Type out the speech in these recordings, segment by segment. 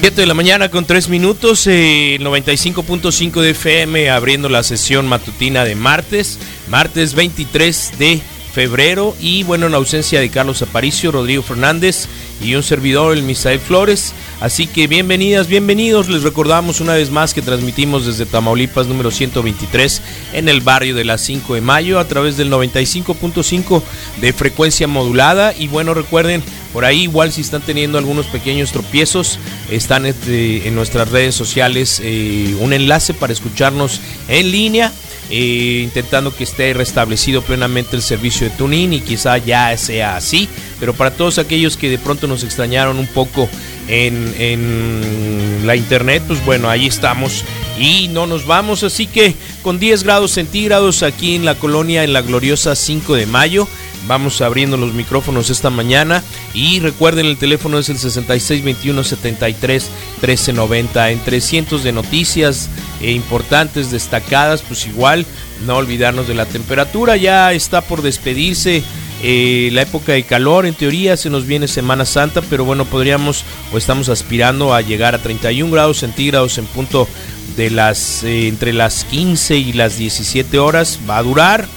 Siete de la mañana con 3 minutos, eh, 95.5 de FM abriendo la sesión matutina de martes, martes 23 de febrero y bueno, en ausencia de Carlos Aparicio, Rodrigo Fernández y un servidor, el Misael Flores. Así que bienvenidas, bienvenidos. Les recordamos una vez más que transmitimos desde Tamaulipas número 123 en el barrio de las 5 de mayo a través del 95.5 de frecuencia modulada. Y bueno, recuerden, por ahí igual si están teniendo algunos pequeños tropiezos, están este, en nuestras redes sociales eh, un enlace para escucharnos en línea. Eh, intentando que esté restablecido plenamente el servicio de TuneIn y quizá ya sea así, pero para todos aquellos que de pronto nos extrañaron un poco en, en la internet, pues bueno, ahí estamos y no nos vamos, así que con 10 grados centígrados aquí en la colonia en la gloriosa 5 de mayo. Vamos abriendo los micrófonos esta mañana. Y recuerden el teléfono es el 6621 73 1390 entre cientos de noticias importantes destacadas pues igual no olvidarnos de la temperatura ya está por despedirse eh, la época de calor en teoría se nos viene Semana Santa pero bueno podríamos o estamos aspirando a llegar a 31 grados centígrados en punto de las eh, entre las 15 y las 17 horas va a durar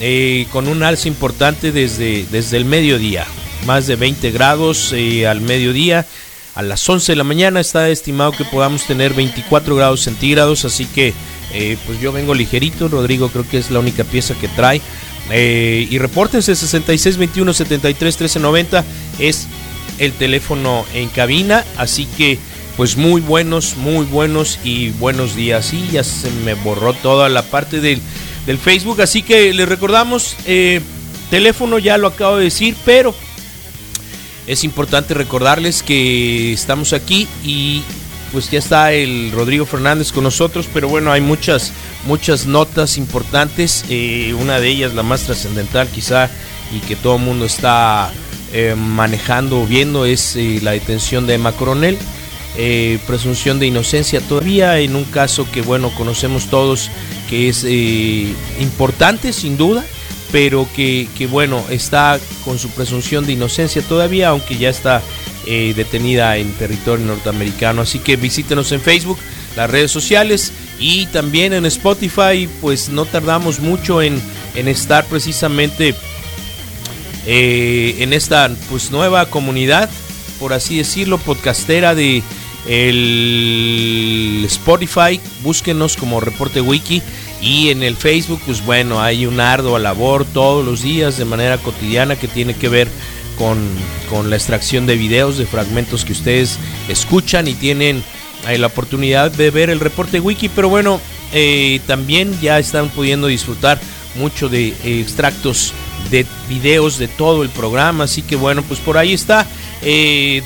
eh, con un alza importante desde, desde el mediodía. Más de 20 grados al mediodía. A las 11 de la mañana está estimado que podamos tener 24 grados centígrados. Así que eh, pues yo vengo ligerito. Rodrigo creo que es la única pieza que trae. y repórtense 66 21 73 13 90 es el teléfono en cabina. Así que pues muy buenos, muy buenos y buenos días. Y ya se me borró toda la parte del del Facebook. Así que les recordamos, eh, teléfono ya lo acabo de decir, pero es importante recordarles que estamos aquí y pues ya está el Rodrigo Fernández con nosotros, pero bueno, hay muchas, muchas notas importantes, eh, una de ellas la más trascendental quizá y que todo el mundo está eh, manejando o viendo es la detención de Emma Coronel. presunción de inocencia todavía en un caso que bueno conocemos todos que es eh, importante sin duda, pero que, que, bueno, está con su presunción de inocencia todavía, aunque ya está eh, detenida en territorio norteamericano. Así que visítenos en Facebook, las redes sociales y también en Spotify, pues no tardamos mucho en, en estar precisamente eh, en esta pues nueva comunidad, por así decirlo, podcastera de el Spotify, búsquenos como Reporte Wiki y en el Facebook, pues bueno, hay un ardua labor todos los días de manera cotidiana que tiene que ver con, con la extracción de videos, de fragmentos que ustedes escuchan y tienen eh, la oportunidad de ver el Reporte Wiki, pero bueno, eh, también ya están pudiendo disfrutar mucho de eh, extractos de videos de todo el programa, así que bueno, pues por ahí está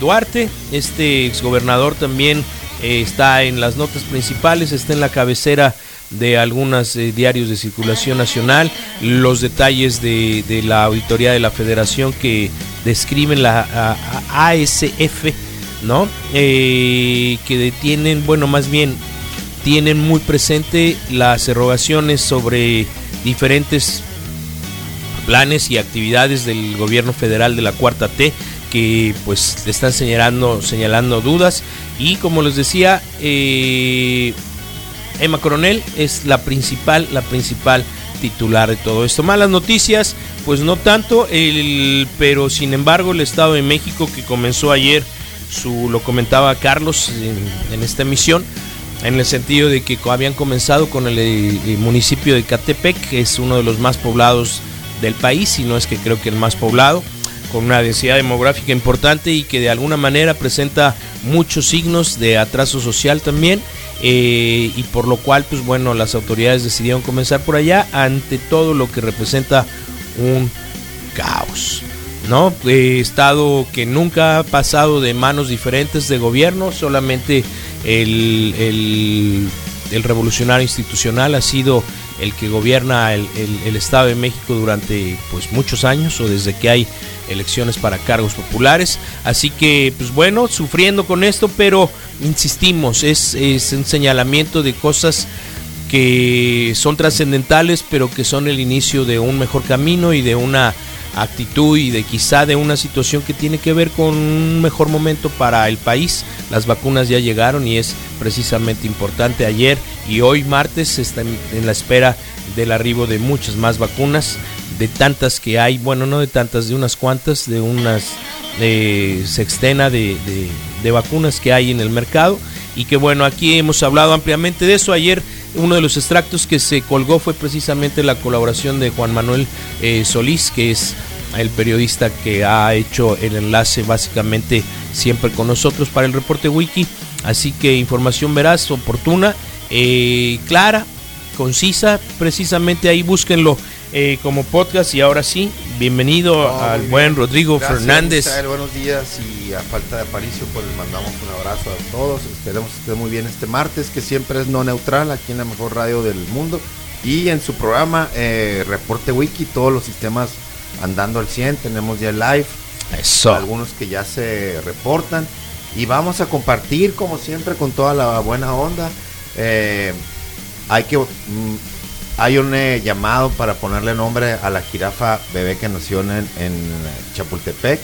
Duarte, este exgobernador también está en las notas principales, está en la cabecera de algunos diarios de circulación nacional, los detalles de, de, la auditoría de la federación que describen la ASF, ¿no? Eh, que detienen, bueno, más bien tienen muy presente las erogaciones sobre diferentes planes y actividades del gobierno federal de la cuarta T que pues están señalando, señalando dudas y como les decía eh, Emma Coronel es la principal, la principal titular de todo esto. Malas noticias, pues no tanto, el, pero sin embargo el Estado de México que comenzó ayer su lo comentaba Carlos en, esta emisión, en el sentido de que habían comenzado con el, el municipio de Catepec, que es uno de los más poblados del país, si no es que creo que el más poblado, con una densidad demográfica importante y que de alguna manera presenta muchos signos de atraso social también. Eh, y por lo cual, pues bueno, las autoridades decidieron comenzar por allá ante todo lo que representa un caos. ¿no? Eh, estado que nunca ha pasado de manos diferentes de gobierno, solamente el, el, el revolucionario institucional ha sido el que gobierna el, el, el, Estado de México durante pues muchos años o desde que hay elecciones para cargos populares. Así que, pues bueno, sufriendo con esto, pero insistimos, es, es un señalamiento de cosas que son trascendentales, pero que son el inicio de un mejor camino y de una actitud y de quizá de una situación que tiene que ver con un mejor momento para el país. Las vacunas ya llegaron y es precisamente importante. Ayer y hoy martes están en la espera del arribo de muchas más vacunas, de tantas que hay, bueno, no de tantas, de unas cuantas, de unas eh, sextena de, de, de vacunas que hay en el mercado y que bueno, aquí hemos hablado ampliamente de eso. Ayer uno de los extractos que se colgó fue precisamente la colaboración de Juan Manuel eh, Solís, que es el periodista que ha hecho el enlace básicamente siempre con nosotros para el reporte wiki. Así que información veraz, oportuna, eh, clara, concisa, precisamente ahí búsquenlo eh, como podcast y ahora sí, bienvenido No, al muy buen bien. Rodrigo Gracias, Fernández. Misael, buenos días y a falta de Aparicio pues les mandamos un abrazo a todos. Esperemos que estén muy bien este martes que siempre es no neutral aquí en la mejor radio del mundo y en su programa eh, Reporte Wiki todos los sistemas andando al 100, tenemos ya el live, Eso. algunos que ya se reportan y vamos a compartir como siempre con toda la buena onda. Eh, hay que mm, hay un eh, llamado para ponerle nombre a la jirafa bebé que nació en, en Chapultepec.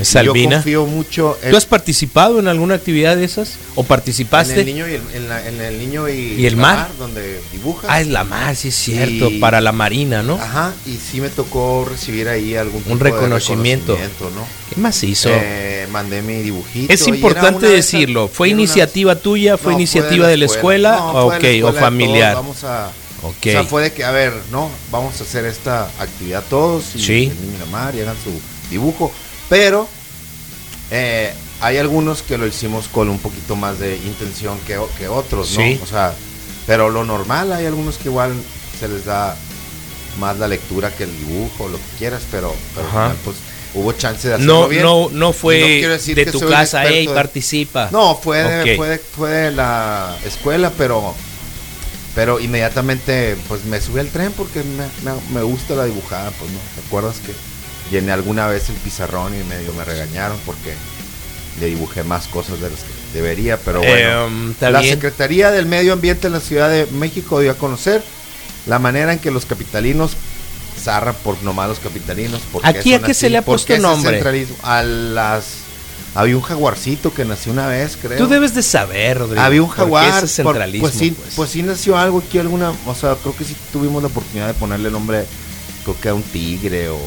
Es Yo Albina. confío mucho en, ¿Tú has participado en alguna actividad de esas? ¿O en participaste? el niño y el, en la- en el niño y, ¿Y el la mar? donde dibuja. Ah, es la mar, sí es cierto, Y- para la marina, ¿no? Ajá, y sí me tocó recibir ahí algún tipo Un de reconocimiento. reconocimiento, ¿no? ¿Qué más hizo? Eh, mandé mi dibujito. es importante decirlo, ¿fue una- iniciativa tuya? ¿Fue No, iniciativa de la escuela? No, o, escuela o familiar. Vamos a, O sea, fue de que, a ver, no, vamos a hacer esta actividad todos. Y Sí. el niño y la mar y hagan su dibujo. Pero eh, hay algunos que lo hicimos con un poquito más de intención que, que otros, ¿no? Sí. O sea, pero lo normal, hay algunos que igual se les da más la lectura que el dibujo, lo que quieras, pero, final, pues hubo chance de hacerlo No, bien. no, no fue decir de tu casa, hey, de- participa. no, fue de, fue, de, fue de la escuela, pero pero inmediatamente pues me subí al tren porque me, me- me gusta la dibujada, pues no, ¿te acuerdas que llené alguna vez el pizarrón y medio me regañaron porque le dibujé más cosas de las que debería, pero bueno. Em, está la. Secretaría del Medio Ambiente en la Ciudad de México dio a conocer la manera en que los capitalinos zarra por nomás los capitalinos. porque ¿Aquí a qué se le ha ¿Por puesto nombre? centralismo? A las había un jaguarcito que nació una vez, creo. Tú debes de saber, Rodrigo. Había un ¿por qué jaguar. ese por- pues, sí, pues? pues sí nació algo aquí, alguna. O sea, creo que sí tuvimos la oportunidad de ponerle nombre, creo que a un tigre o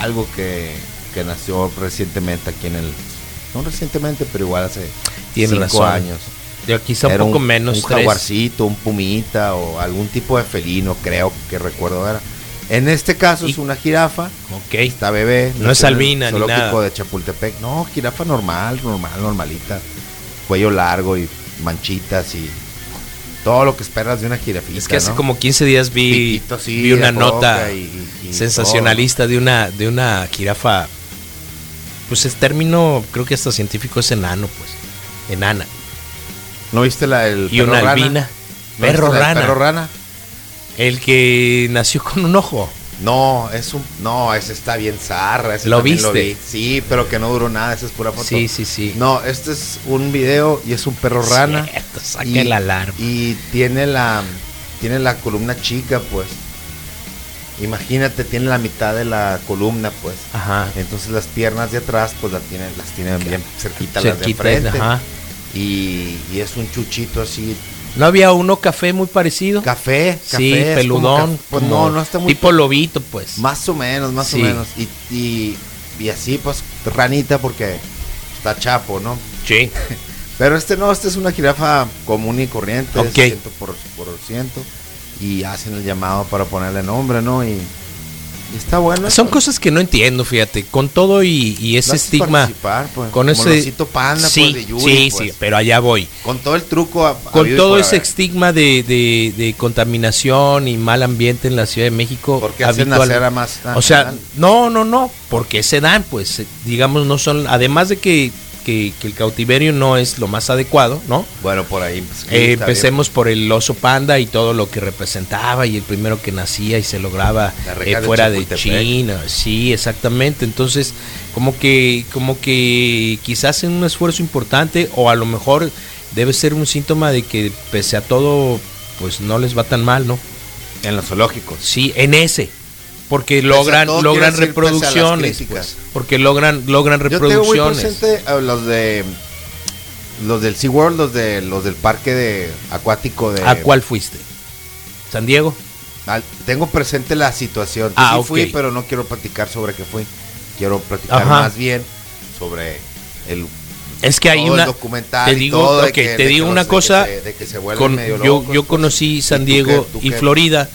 algo que, que nació recientemente aquí en el. No recientemente, pero igual hace Tienes cinco razón. años. Yo quizá un Era poco menos. Un tres. jaguarcito, un pumita o algún tipo de felino, creo que recuerdo era. En este caso Y- es una jirafa. Ok. Está bebé. No es albina ni nada. de Chapultepec. No, jirafa normal, normal, normalita. Cuello largo y manchitas y todo lo que esperas de una jirafita. Es que hace ¿no? como 15 días vi, Piquito vi una nota y- y- y sensacionalista de una, de una jirafa. Pues el término, creo que hasta científico es enano, pues. Enana. ¿No viste la del Y perro una rana? albina. ¿No Perro rana. Perro rana. El que nació con un ojo. No, es un. No, ese está bien zarra. ese ¿Lo viste? vi. Sí, pero que no duró nada. Esa es pura foto. Sí, sí, sí. No, este es un video y es un perro rana. Cierto, saca y, el alarma. Y tiene la. Tiene la columna chica, pues. Imagínate, tiene la mitad de la columna, pues. Ajá. Entonces las piernas de atrás, pues las tienen, las tienen bien cerquita las de Cerquita, frente. ajá. Y, y es un chuchito así, ¿No había uno café muy parecido? café, café. sí, peludón. ca- pues no, no está muy Tipo lobito, pues. Más o menos, más Sí. o menos. Y, y, y así, pues, ranita, porque está chapo, ¿no? Sí. Pero este no, este es una jirafa común y corriente, Ok. es ciento por, por ciento. Y hacen el llamado para ponerle nombre, ¿no? Y está bueno. Son pues. cosas que no entiendo, fíjate, con todo y, y ese estigma. pues, Con ese. panda, sí, pues, de Yuri, sí, pues. sí, pero allá voy. Con todo el truco. ha- Con habido y todo ese haber. estigma de, de- de contaminación y mal ambiente en la Ciudad de México. ¿Por qué hacen nacer a más- O sea, no, no, no, porque se dan, pues, digamos, no son. Además de que, que- que el cautiverio no es lo más adecuado, ¿no? Bueno, por ahí. pues, Eh, empecemos por el oso panda y todo lo que representaba y el primero que nacía y se lograba eh, de fuera de Chapultepec. China, sí, exactamente. Entonces, como que, como que quizás en un esfuerzo importante o a lo mejor debe ser un síntoma de que pese a todo, pues no les va tan mal, ¿no? En los zoológicos. Sí, en ese. Porque logran, todo, logran reproducciones, pues, porque logran, logran Yo tengo muy reproducciones. presente a los de. Los del SeaWorld, los, de, los del parque de acuático de. ¿A cuál fuiste? ¿San Diego? Al- tengo presente la situación. Ah, sí ok. fui, pero no quiero platicar sobre qué fui. Quiero platicar Ajá. más bien sobre el Es que hay una documental te digo, todo de ok, que- te digo una cosa, con- yo, yo pues. conocí San ¿Y tú Diego qué- tú y? Florida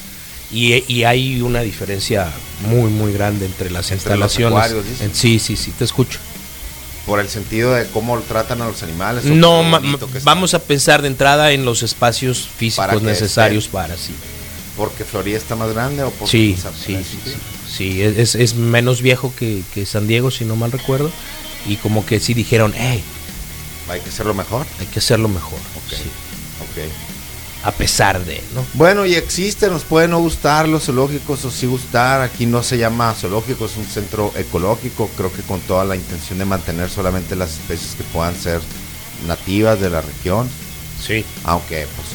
y, y hay una diferencia muy muy grande entre las Entre los instalaciones. En- sí, sí, sí, te escucho. Por el sentido de cómo tratan a los animales. No, vamos a pensar de entrada en los espacios físicos Para necesarios para sí. ¿Porque Florida está más grande o porque Sí, sí, sí, sí. Sí, es, es menos viejo que, que San Diego, si no mal recuerdo. Y como que sí dijeron, hey? Hay que hacerlo mejor. hay que hacerlo mejor. Ok. sí. A pesar de, ¿no? Bueno, y existe, nos pueden no gustar los zoológicos o sí gustar. Aquí no se llama zoológico, es un centro ecológico. Creo que con toda la intención de mantener solamente las especies que puedan ser nativas de la región. Sí. Aunque, pues,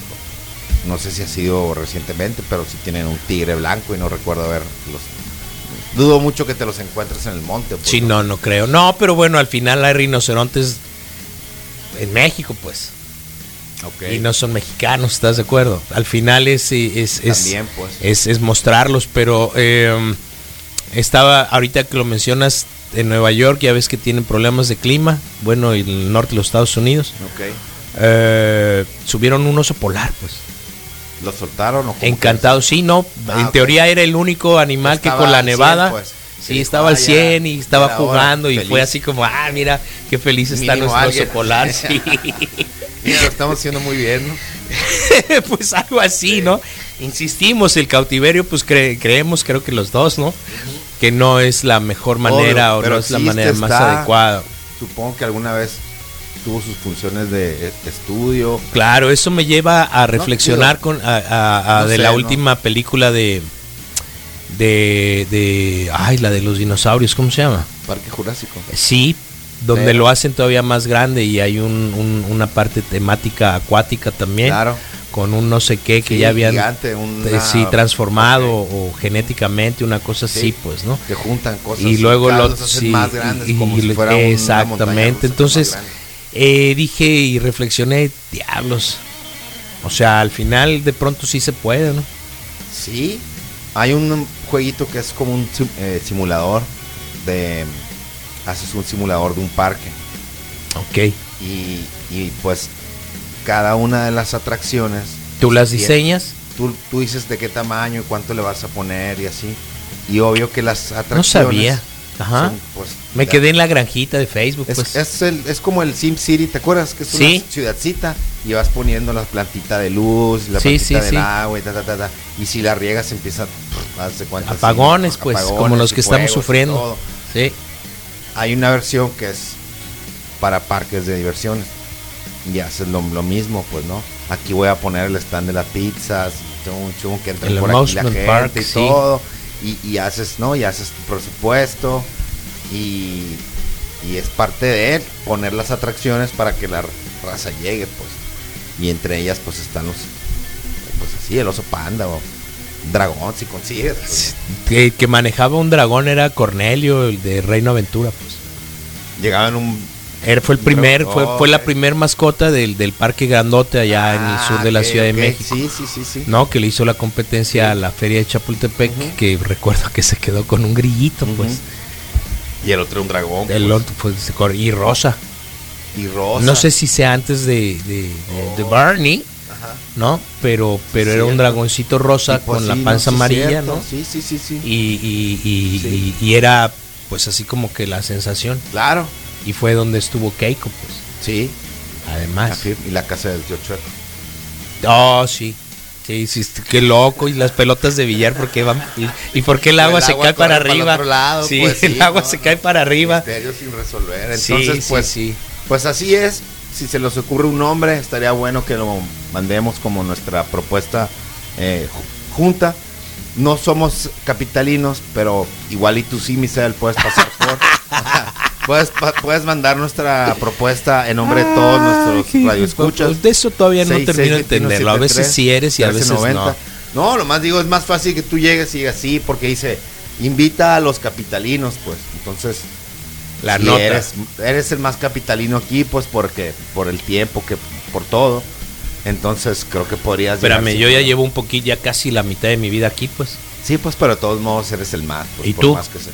no sé si ha sido recientemente, pero sí tienen un tigre blanco y no recuerdo ver los. Dudo mucho que te los encuentres en el monte. pues, Sí, no, no creo. No, pero bueno, al final hay rinocerontes en México, pues. Ok. Y no son mexicanos, ¿estás de acuerdo? Al final es, es, es, También, pues. es, es mostrarlos, pero eh, estaba, ahorita que lo mencionas, en Nueva York ya ves que tienen problemas de clima, bueno, el norte de los Estados Unidos. Ok. Eh, subieron un oso polar, pues. ¿Los soltaron o Encantado, sí, no. Ah, en teoría era el único animal que con la al 100, nevada. pues. Sí, Sí, estaba al ah, ya, 100 y estaba jugando y feliz. fue así como, ah, mira, qué feliz está Mínimo nuestro alguien. oso polar. Sí. Mira, lo estamos haciendo muy bien, ¿no? pues algo así, ¿no? Insistimos, el cautiverio, pues cre- creemos, creo que los dos, ¿no? Que no es la mejor manera o no es la manera más está. adecuada. Supongo que alguna vez tuvo sus funciones de estudio. Claro, eso me lleva a reflexionar con a, a- a no de sé, la ¿no? última película de de de ay, la de los dinosaurios, ¿cómo se llama? Parque Jurásico. Sí, donde lo hacen todavía más grande y hay un- un- una parte temática acuática también. Claro. Con un no sé qué que Sí, ya habían gigante, una- eh, sí, transformado o genéticamente, una cosa así, Sí. pues, ¿no? Que juntan cosas. y luego lo los hacen más grandes, y- como y- si fuera una exactamente. Entonces, eh, dije y reflexioné, diablos. O sea, al final de pronto sí se puede, ¿no? Sí, hay un jueguito que es como un eh, simulador de... Haces un simulador de un parque Ok. y, y pues cada una de las atracciones... ¿Tú las diseñas? Tú, tú dices de qué tamaño y cuánto le vas a poner y así. Y obvio que las atracciones... No sabía. Ajá. son, pues, Me quedé en la granjita de Facebook, Es, pues. es, el- es como el Sim City, ¿te acuerdas? Que es Sí. una ciudadcita y vas poniendo la plantita de luz, la Sí, plantita sí, del sí. agua y ta, ta, ta, ta. Y si la riegas empieza cuántas Apagones, sí, pues, apagones como los que estamos sufriendo. Sí. Hay una versión que es para parques de diversiones. Y haces lo, lo mismo, pues, ¿no? Aquí voy a poner el stand de las pizzas, chum, chum, que entren El por aquí la gente Park, y sí. todo. Y, y haces, ¿no? Y haces tu presupuesto. Y, y es parte de él poner las atracciones para que la raza llegue, pues. Y entre ellas, pues, están los, pues así, el oso panda o dragón, si consigues. pues. Que, que manejaba un dragón era Cornelio, el de Reino Aventura, pues. Llegaba en un Él fue el primer, fue, fue la primer mascota del, del parque grandote allá en el Ah, sur de la Ciudad de México. Sí, sí, sí, sí. No, que le hizo la competencia a la feria de Chapultepec, que recuerdo que se quedó con un grillito, pues. Y el otro un dragón. El pues. otro, pues, y rosa. y rosa. No sé si sea antes de, de, de- de Barney. ¿No? Pero, pero era un dragoncito rosa con la panza amarilla. ¿no? Sí, sí, sí, sí. Y, y, era pues así como que la sensación. Claro. Y fue donde estuvo Keiko, pues. Sí. Además. Y la casa del tío Chueco. Oh, sí. Sí, sí, qué loco. Y las pelotas de billar, ¿por qué van? ¿Y, y por qué el agua El se agua cae para arriba? lado, sí, pues sí, el agua no, se cae para arriba. Misterio sin resolver. Entonces, sí, pues, sí. pues así es. Si se les ocurre un nombre, estaría bueno que lo mandemos como nuestra propuesta eh, ju- junta. No somos capitalinos, pero igual y tú sí, Misael, puedes pasar por. puedes, pa- puedes mandar nuestra propuesta en nombre de todos nuestros radioescuchas. De eso todavía no termino de entenderlo. A veces sí eres y a veces no. 1390. No, lo más digo, es más fácil que tú llegues y digas sí, porque dice, invita a los capitalinos, pues. Entonces, La nota. Eres, eres el más capitalino aquí, pues porque por el tiempo, que por todo. Entonces, creo que podrías Espérame, yo ya llevo un poquito, ya casi la mitad de mi vida aquí, pues. Sí, pues, pero de todos modos eres el más. pues, ¿Y por tú? Más que se,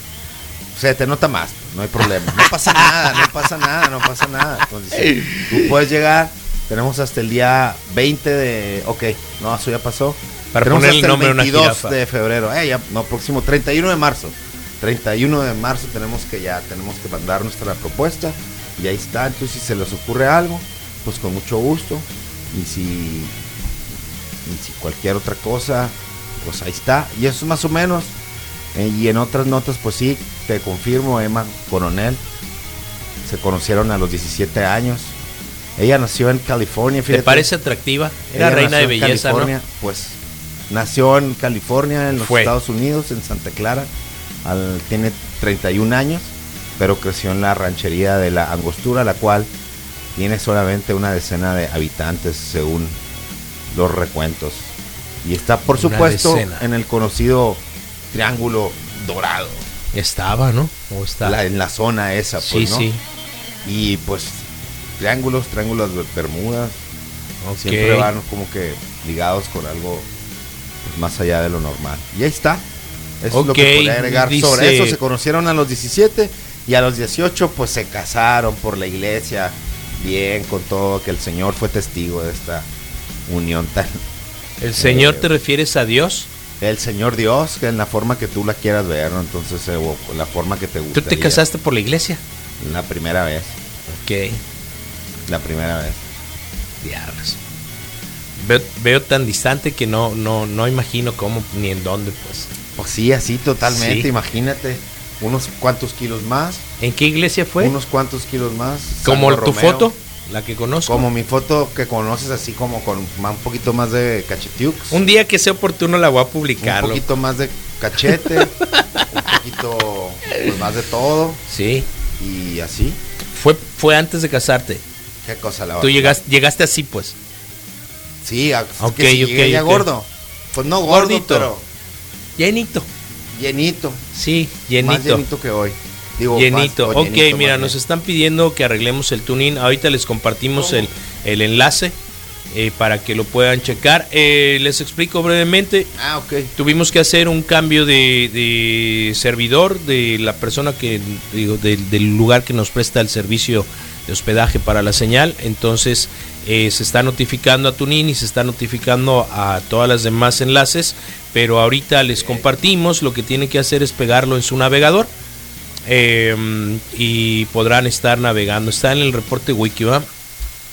se te nota más, no hay problema. No pasa nada, no pasa nada, no pasa nada. Entonces, tú puedes llegar. Tenemos hasta el día 20 de. Ok, no, eso ya pasó. Para Tenemos ponerle hasta nombre el una 22 jirafa. de febrero. Eh, ya, no, próximo 31 de marzo. 31 de marzo tenemos que ya, tenemos que mandar nuestra propuesta. Y ahí está. Entonces, si se les ocurre algo, pues con mucho gusto. Y si, y si cualquier otra cosa, pues ahí está. Y eso es más o menos. Eh, y en otras notas, pues sí, te confirmo, Emma Coronel. Se conocieron a los 17 años. Ella nació en California. ¿Te fíjate. parece atractiva? Era Ella reina de en belleza, California, Pues nació en California, en los Fue. Estados Unidos, en Santa Clara. Al- tiene 31 años, pero creció en la ranchería de la Angostura, la cual tiene solamente una decena de habitantes, según los recuentos. Y está, por Una supuesto, decena. en el conocido Triángulo Dorado. Estaba, ¿no? ¿O está? la- en la zona esa, sí, pues, ¿no? sí. Y pues triángulos, triángulos de Bermudas, siempre van como que ligados con algo pues, más allá de lo normal. Y ahí está. Eso es lo que podría agregar dice- sobre eso. Se conocieron a los 17 y a los 18 pues se casaron por la iglesia. Bien, con todo, que el Señor fue testigo de esta unión tan... ¿El Señor Eh, te refieres a Dios? El Señor Dios, que en la forma que tú la quieras ver, ¿no? Entonces, eh, o la forma que te ¿Tú gusta. te casaste por la iglesia? La primera vez, Ok. la primera vez. Diablos. Veo, veo tan distante que no, no, no imagino cómo ni en dónde, pues. Pues sí, así totalmente, Sí. imagínate. Unos cuantos kilos más, ¿En qué iglesia fue? unos cuantos kilos más. Como tu foto, la que conozco. Como mi foto que conoces así como con un poquito más de cachetiux. Un día que sea oportuno la voy a un publicar. loco. poquito más de cachete. un poquito pues, más de todo. Sí. Y así. Fue, fue antes de casarte. Qué cosa la Tú llegaste, llegaste así, pues. Sí, a- es Ok, que si ok, llegué ya ok. gordo. Pues no gordo, Gordito. pero Llenito. llenito. Sí, Más llenito. llenito que hoy. Digo, Llenito. más- ok, llenito, mira, nos están pidiendo que arreglemos el tuning. Ahorita les compartimos el, el enlace eh, para que lo puedan checar. Eh, les explico brevemente. Ah, ok. Tuvimos que hacer un cambio de, de servidor de la persona que, digo, del- del lugar que nos presta el servicio de hospedaje para la señal. Entonces eh, se está notificando a Tunin y se está notificando a todas las demás enlaces. Pero ahorita les compartimos. Lo que tienen que hacer es pegarlo en su navegador. eh, y podrán estar navegando. Está en el reporte wiki, ¿va?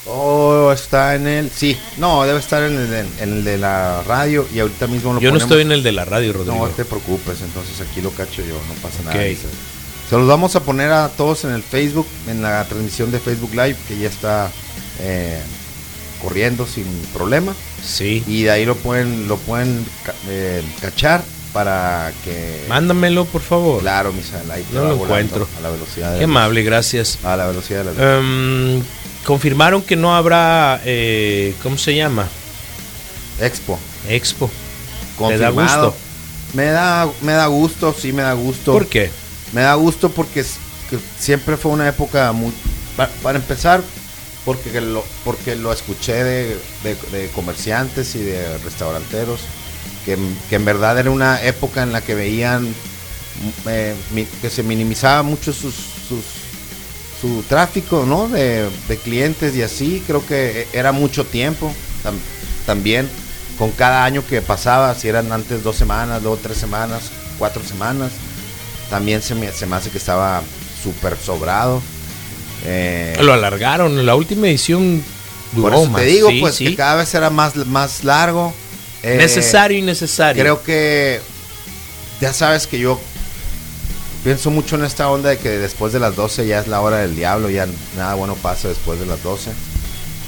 Oh, está en el. Sí, no, debe estar en el, de, en el de la radio y ahorita mismo lo Yo no estoy en el de la radio, Rodrigo. No te preocupes, entonces aquí lo cacho yo, no pasa nada. Se los vamos a poner a todos en el Facebook, en la transmisión de Facebook Live, que ya está eh, corriendo sin problema. Sí. Y de ahí lo pueden, lo pueden eh, cachar para que. Mándamelo, por favor. Claro, Misael, ahí No lo encuentro. A la velocidad de Qué la luz. amable, gracias. A la velocidad de la luz. Em, confirmaron que no habrá, eh, ¿cómo se llama? Expo. Expo. ¿Te da Confirmado. gusto? Me da, me da gusto, sí me da gusto. ¿Por qué? Me da gusto porque siempre fue una época muy... pa- Para, empezar, porque lo, porque lo escuché de, de- comerciantes y de restauranteros, que, que en verdad era una época en la que veían eh, que se minimizaba mucho sus, sus, su tráfico, ¿no? De, de clientes y así, creo que era mucho tiempo tam- también. Con cada año que pasaba, si eran antes dos semanas, luego tres semanas, cuatro semanas, también se me, se me hace que estaba súper sobrado. Eh, Lo alargaron. La última edición por duró eso más. te digo, Sí, pues sí. que cada vez era más, más largo. Eh, Necesario y necesario. Creo que ya sabes que yo pienso mucho en esta onda de que después de las 12 ya es la hora del diablo, ya nada bueno pasa después de las 12.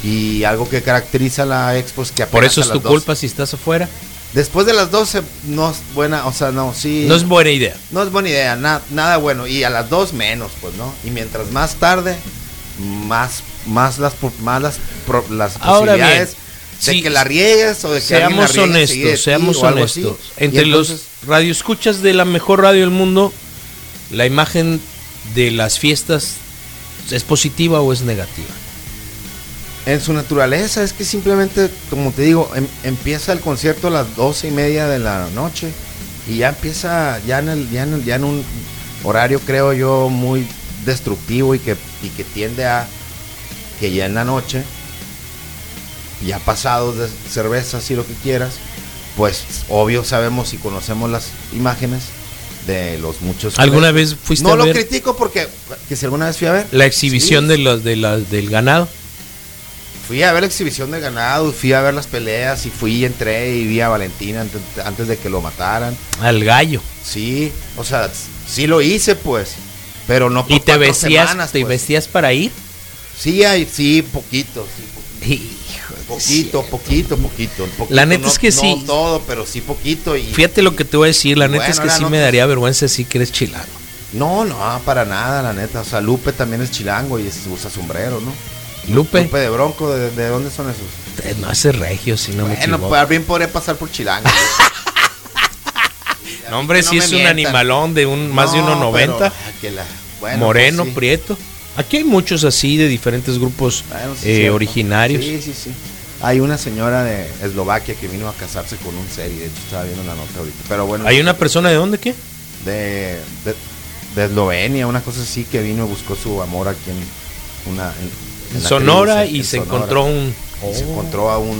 Y algo que caracteriza a la expo es que apenas Por eso a es las tu 12 culpa si estás afuera. Después de las 12 no es buena, o sea, no, sí. No es buena idea. no es buena idea, na- nada bueno. Y a las 2 menos, pues, ¿no? Y mientras más tarde, más, más las, más las, pro- las Ahora bien, posibilidades de sí, que la riegues o de que la Seamos de honestos, ti seamos o honestos. Entre entonces- los radioescuchas de la mejor radio del mundo, la imagen de las fiestas es positiva o es negativa. En su naturaleza es que simplemente, como te digo, em- empieza el concierto a las doce y media de la noche y ya empieza ya en, el, ya en, el- ya en un horario creo yo muy destructivo y que, y que tiende a que ya en la noche, ya pasados de cervezas y lo que quieras, pues obvio sabemos y conocemos las imágenes de los muchos. ¿Alguna vez fuiste no a lo ver critico porque que si alguna vez fui a ver la exhibición Sí. de los de las del ganado? Fui a ver la exhibición de ganado, fui a ver las peleas y fui, entré y vi a Valentina antes, antes de que lo mataran. Al gallo. Sí, o sea, sí lo hice pues, pero no por ¿Y te vestías, semanas, te pues. vestías para ir? Sí, hay, sí, poquito, sí, Hijo de poquito, poquito, poquito, poquito. La neta no- es que no sí. todo, pero sí poquito y Fíjate lo que te voy a decir, la neta Bueno, es que sí me daría vergüenza decir que eres chilango. no, no, para nada, la neta. O sea, Lupe también es chilango y es- usa sombrero, ¿no? Lupe, Lupe de Bronco, ¿de, de dónde son esos? eh, no hace regio si no me bueno, equivoco. pues bien podría pasar por chilango. No, hombre, no si me es un mientan. animalón de un más de No, 1.90. pero, ah, que la- bueno, moreno, pues sí. prieto. Aquí hay muchos así de diferentes grupos Bueno, sí, eh, originarios. Sí, sí, sí. Hay una señora de Eslovaquia que vino a casarse con un serie, de hecho estaba viendo la nota ahorita. Pero bueno, ¿Hay una persona de dónde qué? de, de, de Eslovenia, una cosa así, que vino y buscó su amor aquí en una en, en Sonora y se Sonora. encontró un, se encontró a un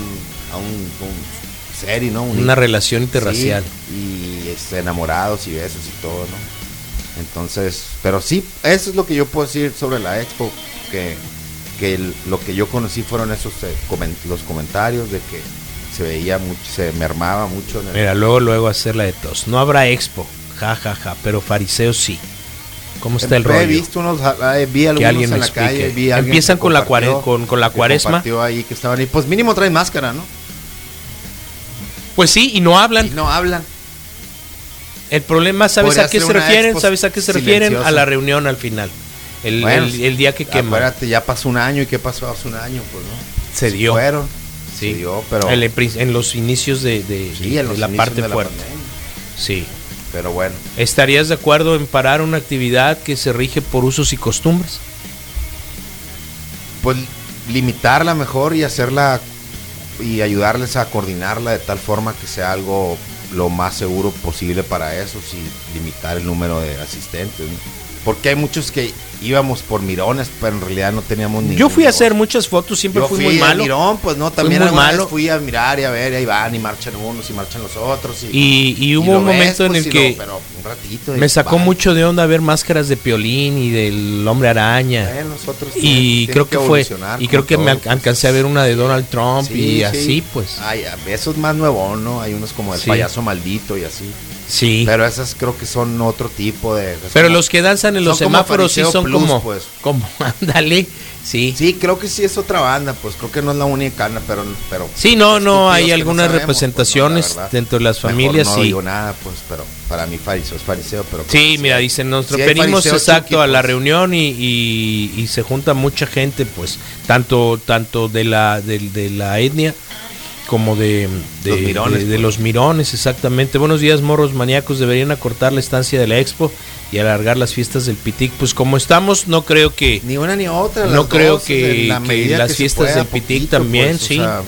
a un, un serie, ¿no? Un una relación interracial. Sí, y este, enamorados y besos y todo, ¿no? Entonces, pero sí, eso es lo que yo puedo decir sobre la expo, que, que el- lo que yo conocí fueron esos eh, los comentarios de que se veía mucho, se mermaba mucho en el- Mira, luego, luego hacer la de tos. No habrá expo, ja, ja, ja, pero fariseos sí. ¿Cómo está el He rollo? visto unos, vi algunos alguien en la calle, vi a Empiezan con la con- con la cuaresma. ahí que estaban ahí, pues mínimo traen máscara, ¿no? Pues sí, y no hablan. Y no hablan. El problema, ¿sabes a qué se refieren? ¿Sabes a qué se refieren? silenciosa. A la reunión al final. El, Bueno, el- el día que queman. Acuérdate, ya pasó un año y qué pasó hace un año, pues, ¿no? Se dio. Fueron. Sí. Se dio, pero En, el prin- en los inicios de, de- sí, de en los la inicios parte de la fuerte. pandemia. sí. Pero bueno, ¿Estarías de acuerdo en parar una actividad que se rige por usos y costumbres? pues limitarla mejor y hacerla y ayudarles a coordinarla de tal forma que sea algo lo más seguro posible para eso, y limitar el número de asistentes. ¿no? Porque hay muchos que íbamos por mirones, pero en realidad no teníamos ni. Yo fui a hacer muchas fotos, siempre Yo fui, fui muy al malo. mirón, pues no, también muy vez malo. fui a mirar y a ver, y ahí van y marchan unos y marchan los otros. Y, Y, y hubo lo un ves, momento en pues, el y que lo- pero un ratito. y me sacó mucho de onda ver máscaras de Piolín y del Hombre Araña. Bueno, nosotros y creo tienen que fue y creo que me todo, al- alcancé a ver una de Donald Trump Sí, y sí. así pues Ay, eso es más nuevo, ¿no? Hay unos como el Sí. payaso maldito y así. Sí Pero esas creo que son otro tipo de. pero como- los que danzan en los semáforos sí son Plus, como pues. como ándale sí sí Sí, creo que sí es otra banda, pues creo que no es la única, pero. pero no no estúpidos hay algunas sabemos, representaciones pues, no, verdad. dentro de las Mejor familias no sí digo nada, pues, pero para mí fariseo es fariseo, pero. Sí, que mira, dicen, nos Sí exacto a la pues. reunión y, y- y se junta mucha gente, pues, tanto, tanto de la, de, de la etnia como de, de, Los mirones, de- de pues. los mirones, exactamente. Buenos días, morros maníacos, deberían acortar la estancia de la expo y alargar las fiestas del Pitic. Pues como estamos, no creo que... Ni una ni otra. No creo dos, que- la que las fiestas pueda, del Pitic poquito, también, pues, o sí. sea,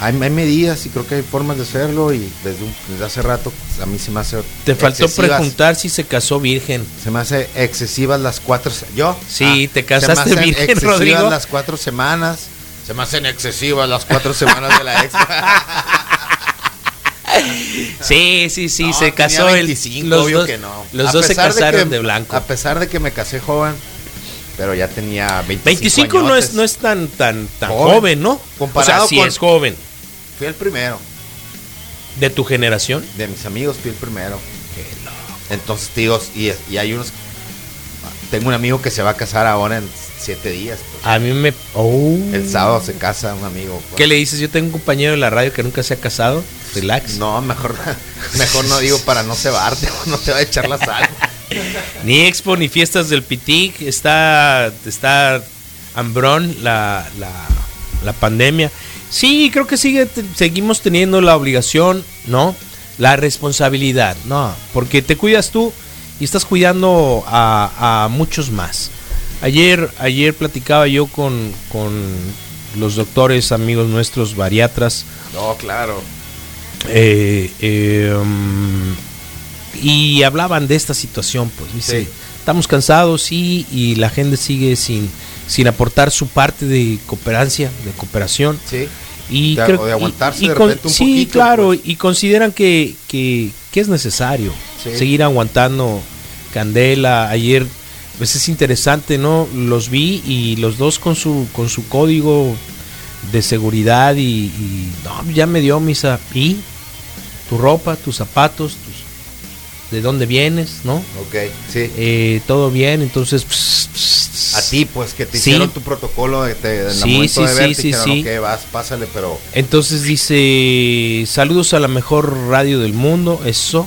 hay, hay medidas y creo que hay formas de hacerlo y desde, un- desde hace rato a mí se me hace Te faltó excesivas- preguntar si se casó virgen. Se me hace excesivas las cuatro yo Sí, te se casaste virgen, excesivas Rodrigo. las cuatro semanas se me hacen excesivas las cuatro semanas de la ex Sí, sí, sí, No, se casó el 25, los obvio dos, que no. los A dos se casaron de, que- blanco. a pesar de que me casé joven pero ya tenía 25, 25 no es no es tan tan tan Joven. joven, ¿no? Comparado o sea, sí con- es joven fui el primero de tu generación. de mis amigos fui el primero entonces tíos y, y hay unos tengo un amigo que se va a casar ahora en siete días pues. A mí me oh. el sábado se casa un amigo pues. ¿Qué le dices? Yo tengo un compañero de la radio que nunca se ha casado. Relax. No, mejor, mejor no digo para no cebarte, no te va a echar la sal. Ni expo ni fiestas del Pitic. Está, está hambrón la, la, la pandemia. Sí, creo que sigue, seguimos teniendo la obligación, ¿no? La responsabilidad, ¿no? Porque te cuidas tú y estás cuidando a, a muchos más. Ayer, ayer platicaba yo con, con los doctores, amigos nuestros, bariatras, No, claro. eh, eh, um, y hablaban de esta situación, pues dice, Sí. estamos cansados sí, y la gente sigue sin, sin aportar su parte de cooperancia, de cooperación. Sí. Y De- creo- o de aguantarse y- y de con- un sí, poquito, claro, pues. y consideran que, que, que es necesario Sí. seguir aguantando candela. Ayer, pues es interesante, ¿no? Los vi y los dos con su, con su código de seguridad y, y, no, ya me dio misa. ¿Y? Tu ropa, tus zapatos, tus, de dónde vienes, ¿no? Ok, sí. Eh, todo bien, entonces... pss, pss, pss. A ti, pues, que te Sí. hicieron tu protocolo de, de, en Sí, el momento sí, de verte, sí, dijeron, sí, sí. ok, vas, pásale, pero... Entonces dice, saludos a la mejor radio del mundo, eso.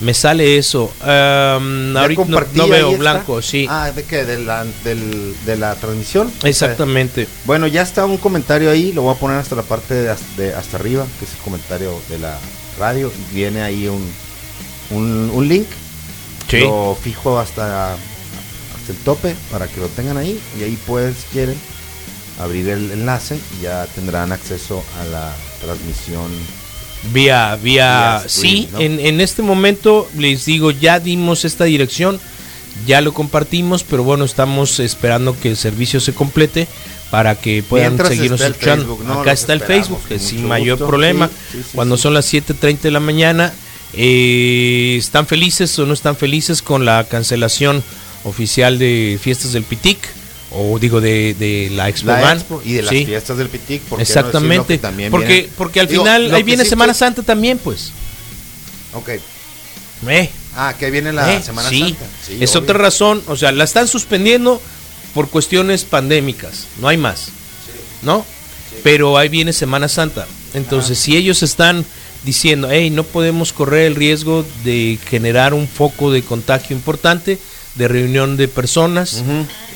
Me sale eso. ¿Ya ahorita no, veo está? blanco, sí. Ah, ¿de qué? ¿De la, del- de la transmisión? Exactamente. Bueno, ya está un comentario ahí, lo voy a poner hasta la parte de, hasta, de hasta arriba, que es el comentario de la radio. Viene ahí un, un, un link, Sí. lo fijo hasta, hasta el tope para que lo tengan ahí y ahí pues quieren abrir el enlace y ya tendrán acceso a la transmisión. Vía, vía, Vía sí, en, en este momento les digo, ya dimos esta dirección, ya lo compartimos, pero bueno, estamos esperando que el servicio se complete para que puedan Mientras seguirnos escuchando. Facebook, ¿no? Acá está el Facebook, que sin mayor gusto. problema. Sí, sí, sí, Cuando son las 7.30 de la mañana, eh, ¿están felices o no están felices con la cancelación oficial de Fiestas del Pitic? O digo, de, de la Expo La Man? expo y de las Sí. fiestas del Pitic. ¿por no Exactamente, también porque, porque al Digo, final ahí viene sí Semana Santa también, pues. Ok. Eh, Ah, que viene la eh, Semana sí, Santa. Sí, es obvio. otra razón, o sea, la están suspendiendo por cuestiones pandémicas, no hay más, ¿no? Pero ahí viene Semana Santa, entonces si ellos están diciendo, hey, no podemos correr el riesgo de generar un foco de contagio importante, de reunión de personas,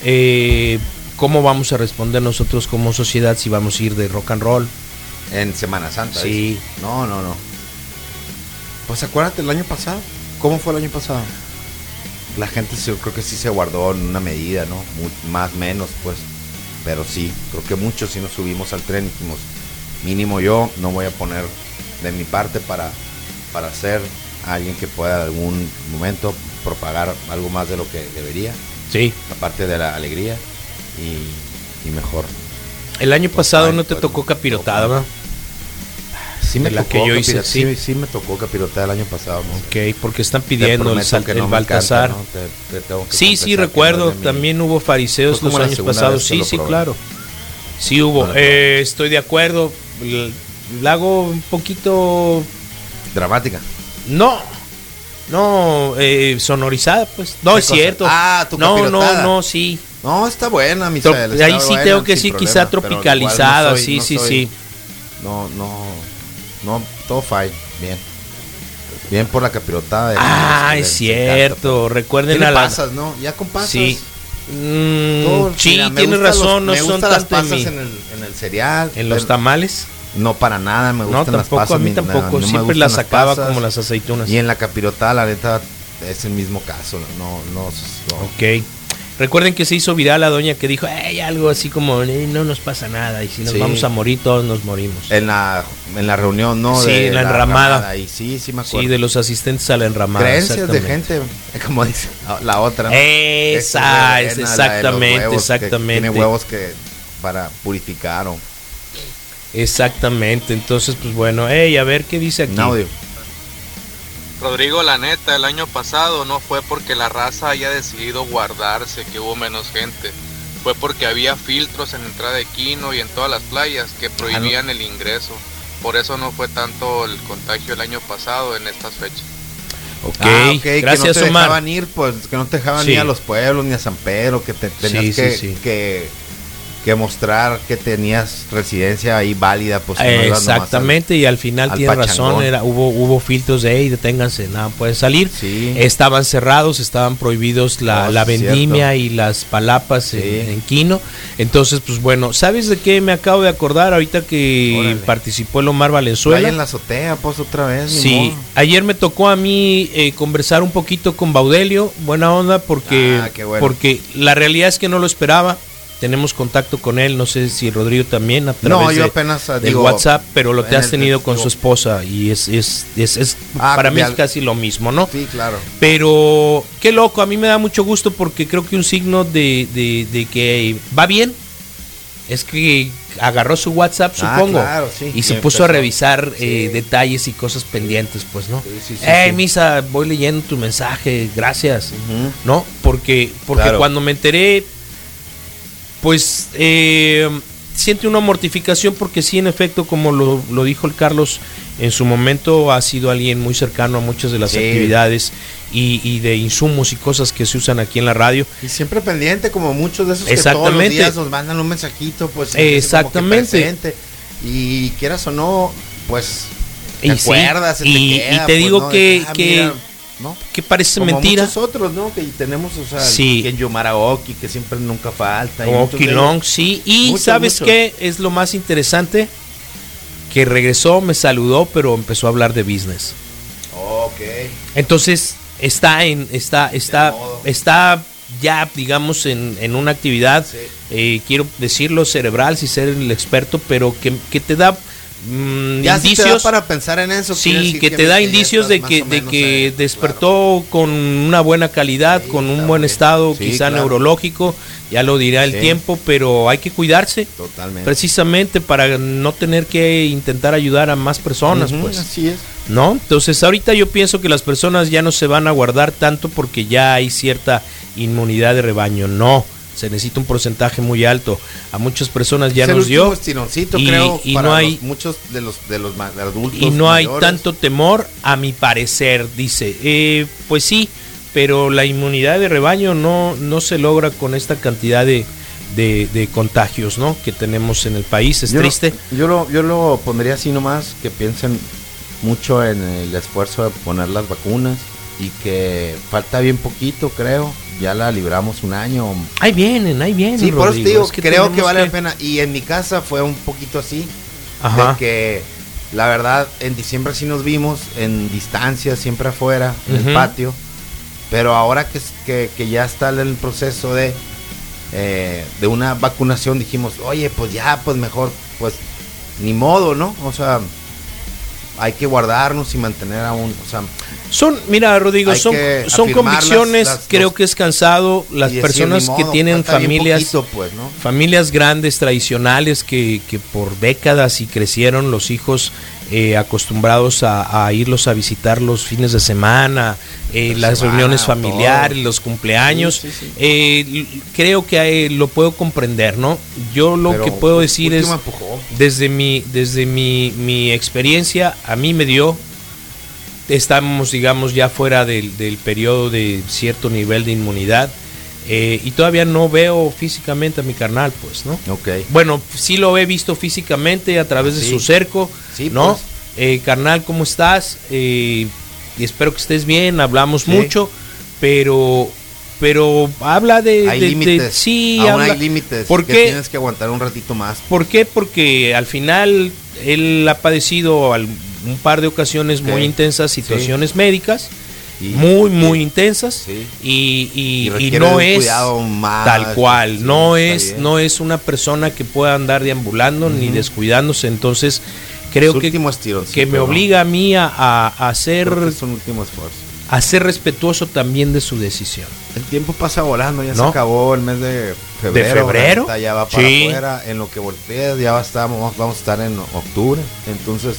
eh, ¿cómo vamos a responder nosotros como sociedad si vamos a ir de rock and roll? En Semana Santa. Sí. No, no, no. Pues acuérdate el año pasado. ¿Cómo fue el año pasado? La gente creo que sí se guardó en una medida, ¿no? Mu- más, menos, pues. Pero sí, creo que muchos sí nos subimos al tren y dijimos, mínimo yo no voy a poner de mi parte para, para ser alguien que pueda en algún momento propagar algo más de lo que debería, Sí. aparte de la alegría y, y mejor. El año pasado Ay, no te tocó capirotada. ¿verdad? Sí me la tocó que yo hice, sí. sí, sí me tocó capirotar el año pasado. ¿no? Ok, porque están pidiendo el, sal- que el no Baltasar. encanta, ¿no? Te- te tengo que Sí, sí, recuerdo. También hubo fariseos los años pasados. Sí, sí, probé. claro. Sí hubo. Eh, estoy de acuerdo. La hago un poquito. Dramática. No. No, eh, sonorizada, pues. No, ¿Qué es cosa? cierto. Ah, tu No, no, capirotada. no, sí. No, está buena, mi ahí sí tengo que decir, quizá tropicalizada, sí, sí, sí. No, no, no, todo fine, bien. Bien por la capirotada. Ah, es cierto. ¿Qué Recuerden a la. pasas, no? Ya con pasas. Sí. Mm, Todo- sí, mira, tienes gustan los- razón. no me son gustan las pasas en el, en el cereal. En los tamales. No, para nada, me No, gustan las tampoco, pasas. a mí tampoco. no Siempre las sacaba como las aceitunas. Y en la capirotada, la neta, es el mismo caso. No, no, no. Ok. Recuerden que se hizo viral la doña que dijo, hey, algo así como, "Eh, no nos pasa nada, y si nos Sí. vamos a morir, todos nos morimos. En la, en la reunión, ¿no? Sí, en la enramada. Y sí, sí me acuerdo. Sí, de los asistentes a la enramada. Creencias de gente, como dice la otra. ¿no? Esa, es es muy buena, la de los exactamente, que exactamente. Tiene huevos que para purificar o Exactamente, entonces pues bueno, hey, a ver qué dice aquí. audio. Rodrigo, la neta, el año pasado no fue porque la raza haya decidido guardarse, que hubo menos gente. Fue porque había filtros en la entrada de Quino y en todas las playas que prohibían el ingreso. Por eso no fue tanto el contagio el año pasado en estas fechas. Ok, Ah, ok, que gracias no te Omar. dejaban ir, pues que no te dejaban Sí. ir a los pueblos ni a San Pedro, que te tenías Sí, sí, que, sí. que que mostrar que tenías residencia ahí válida, pues al- Exactamente, y al final al tiene razón, era, hubo, hubo filtros de, hey, deténganse, nada, pueden salir. Sí. Estaban cerrados, estaban prohibidos la, Oh, la vendimia y las palapas Sí. en, en Quino. Entonces, pues bueno, ¿sabes de qué me acabo de acordar ahorita que Órale. participó el Omar Ahí Valenzuela? en la azotea, pues otra vez. Sí, ayer me tocó a mí eh, conversar un poquito con Baudelio, buena onda, porque, Ah, bueno. porque la realidad es que no lo esperaba. Tenemos contacto con él, no sé si Rodrigo también a través No, yo de- apenas, ah, del WhatsApp, pero lo te has el- tenido con digo- su esposa y es, es, es, es- Ah, para mí es casi lo mismo, ¿no? Sí, claro. Pero qué loco, a mí me da mucho gusto porque creo que un signo de, de- de que va bien es que agarró su WhatsApp, Ah, supongo, claro, sí. y se puso a revisar eh, detalles y cosas pendientes, pues, ¿no? Sí, sí, sí, hey. Misa, voy leyendo tu mensaje, gracias. ¿no? Porque, porque Claro. cuando me enteré, pues, eh, siente una mortificación porque sí, en efecto, como lo, lo dijo el Carlos, en su momento ha sido alguien muy cercano a muchas de las Sí. actividades y, y de insumos y cosas que se usan aquí en la radio. Y siempre pendiente, como muchos de esos que todos los Exactamente. días nos mandan un mensajito, pues. como que Exactamente. Y quieras o no, pues. Te Y sí, te y- queda, y te pues, digo que- ah, que- mira, ¿no? Que parece Como mentira. muchos otros, ¿no? Que tenemos, o sea, Sí. que en Yomaraoki, que siempre nunca falta. Quilón, ellos. sí. Y Muchos, ¿sabes muchos. qué es lo más interesante? Que regresó, me saludó, pero empezó a hablar de business. Ok. Entonces, está en, está, está, está ya, digamos, en, en una actividad, Sí. eh, quiero decirlo, cerebral, si ser el experto, pero que, que te da mm, Ya si te da indicios. para pensar en eso. Sí, que te da indicios de que, de que despertó con una buena calidad, Sí, con un buen estado, Sí, quizá claro. neurológico, ya lo dirá el Sí. tiempo, pero hay que cuidarse Totalmente. precisamente para no tener que intentar ayudar a más personas, pues. Así es. ¿No? Entonces ahorita yo pienso que las personas ya no se van a guardar tanto porque ya hay cierta inmunidad de rebaño. No, se necesita un porcentaje muy alto. A muchas personas ya Es nos dio estironcito, y- creo, y para no hay- los- muchos de los de los adultos y no hay tanto temor, a mi parecer, dice. Eh, pues sí, pero la inmunidad de rebaño no, no se logra con esta cantidad de, de- de contagios ¿no? que tenemos en el país. Es Yo lo- triste. yo lo yo lo pondría así nomás que piensen mucho en el esfuerzo de poner las vacunas y que falta bien poquito, creo. Ya la libramos un año. Ahí vienen, ahí vienen. Sí, por eso digo, es que creo que vale la pena. Y en mi casa fue un poquito así. Ajá. De que la verdad en diciembre sí nos vimos en distancia, siempre afuera, en el patio. Pero ahora que, que, que ya está el proceso de, eh, de una vacunación, dijimos, oye, pues ya, pues mejor, pues ni modo, ¿no? O sea, hay que guardarnos y mantener aún, o sea, Son, mira, Rodrigo, son, son convicciones. las- las- creo que es cansado. Las personas que tienen familias, poquito, pues, ¿no? familias grandes, tradicionales, que, que por décadas y crecieron los hijos eh, acostumbrados a, a irlos a visitar los fines de semana, eh, La las semana, reuniones todo. familiares, los cumpleaños. Sí, sí, sí. eh, creo que eh, lo puedo comprender, ¿no? Yo lo Pero que puedo decir es, desde mi, desde mi, mi experiencia, a mí me dio, estamos digamos ya fuera del, del periodo de cierto nivel de inmunidad eh, y todavía no veo físicamente a mi carnal, pues, ¿no? Ok. Bueno, sí lo he visto físicamente a través de su cerco, Sí, ¿no? pues. Eh, carnal, ¿cómo estás? Eh, y espero que estés bien, hablamos Sí. mucho, pero pero habla de, Hay de- de- límites. sí, Aún habla- hay límites. ¿Por que qué? tienes que aguantar un ratito más. ¿Por qué? Porque al final él ha padecido al- un par de ocasiones muy intensas situaciones médicas Muy, muy intensas y, y- Y y requiere no es más, tal cual, no es, bien. no es una persona que pueda andar deambulando ni descuidándose, entonces creo Su que, último estironcito, que me obliga a mí a, a- a ser, Creo que es un último esfuerzo. a ser respetuoso también de su decisión. El tiempo pasa volando, ya ¿No? se acabó el mes de febrero. febrero? ahorita Ya va para Sí. afuera. En lo que volteas, ya va a estar- vamos, vamos a estar en octubre. Entonces,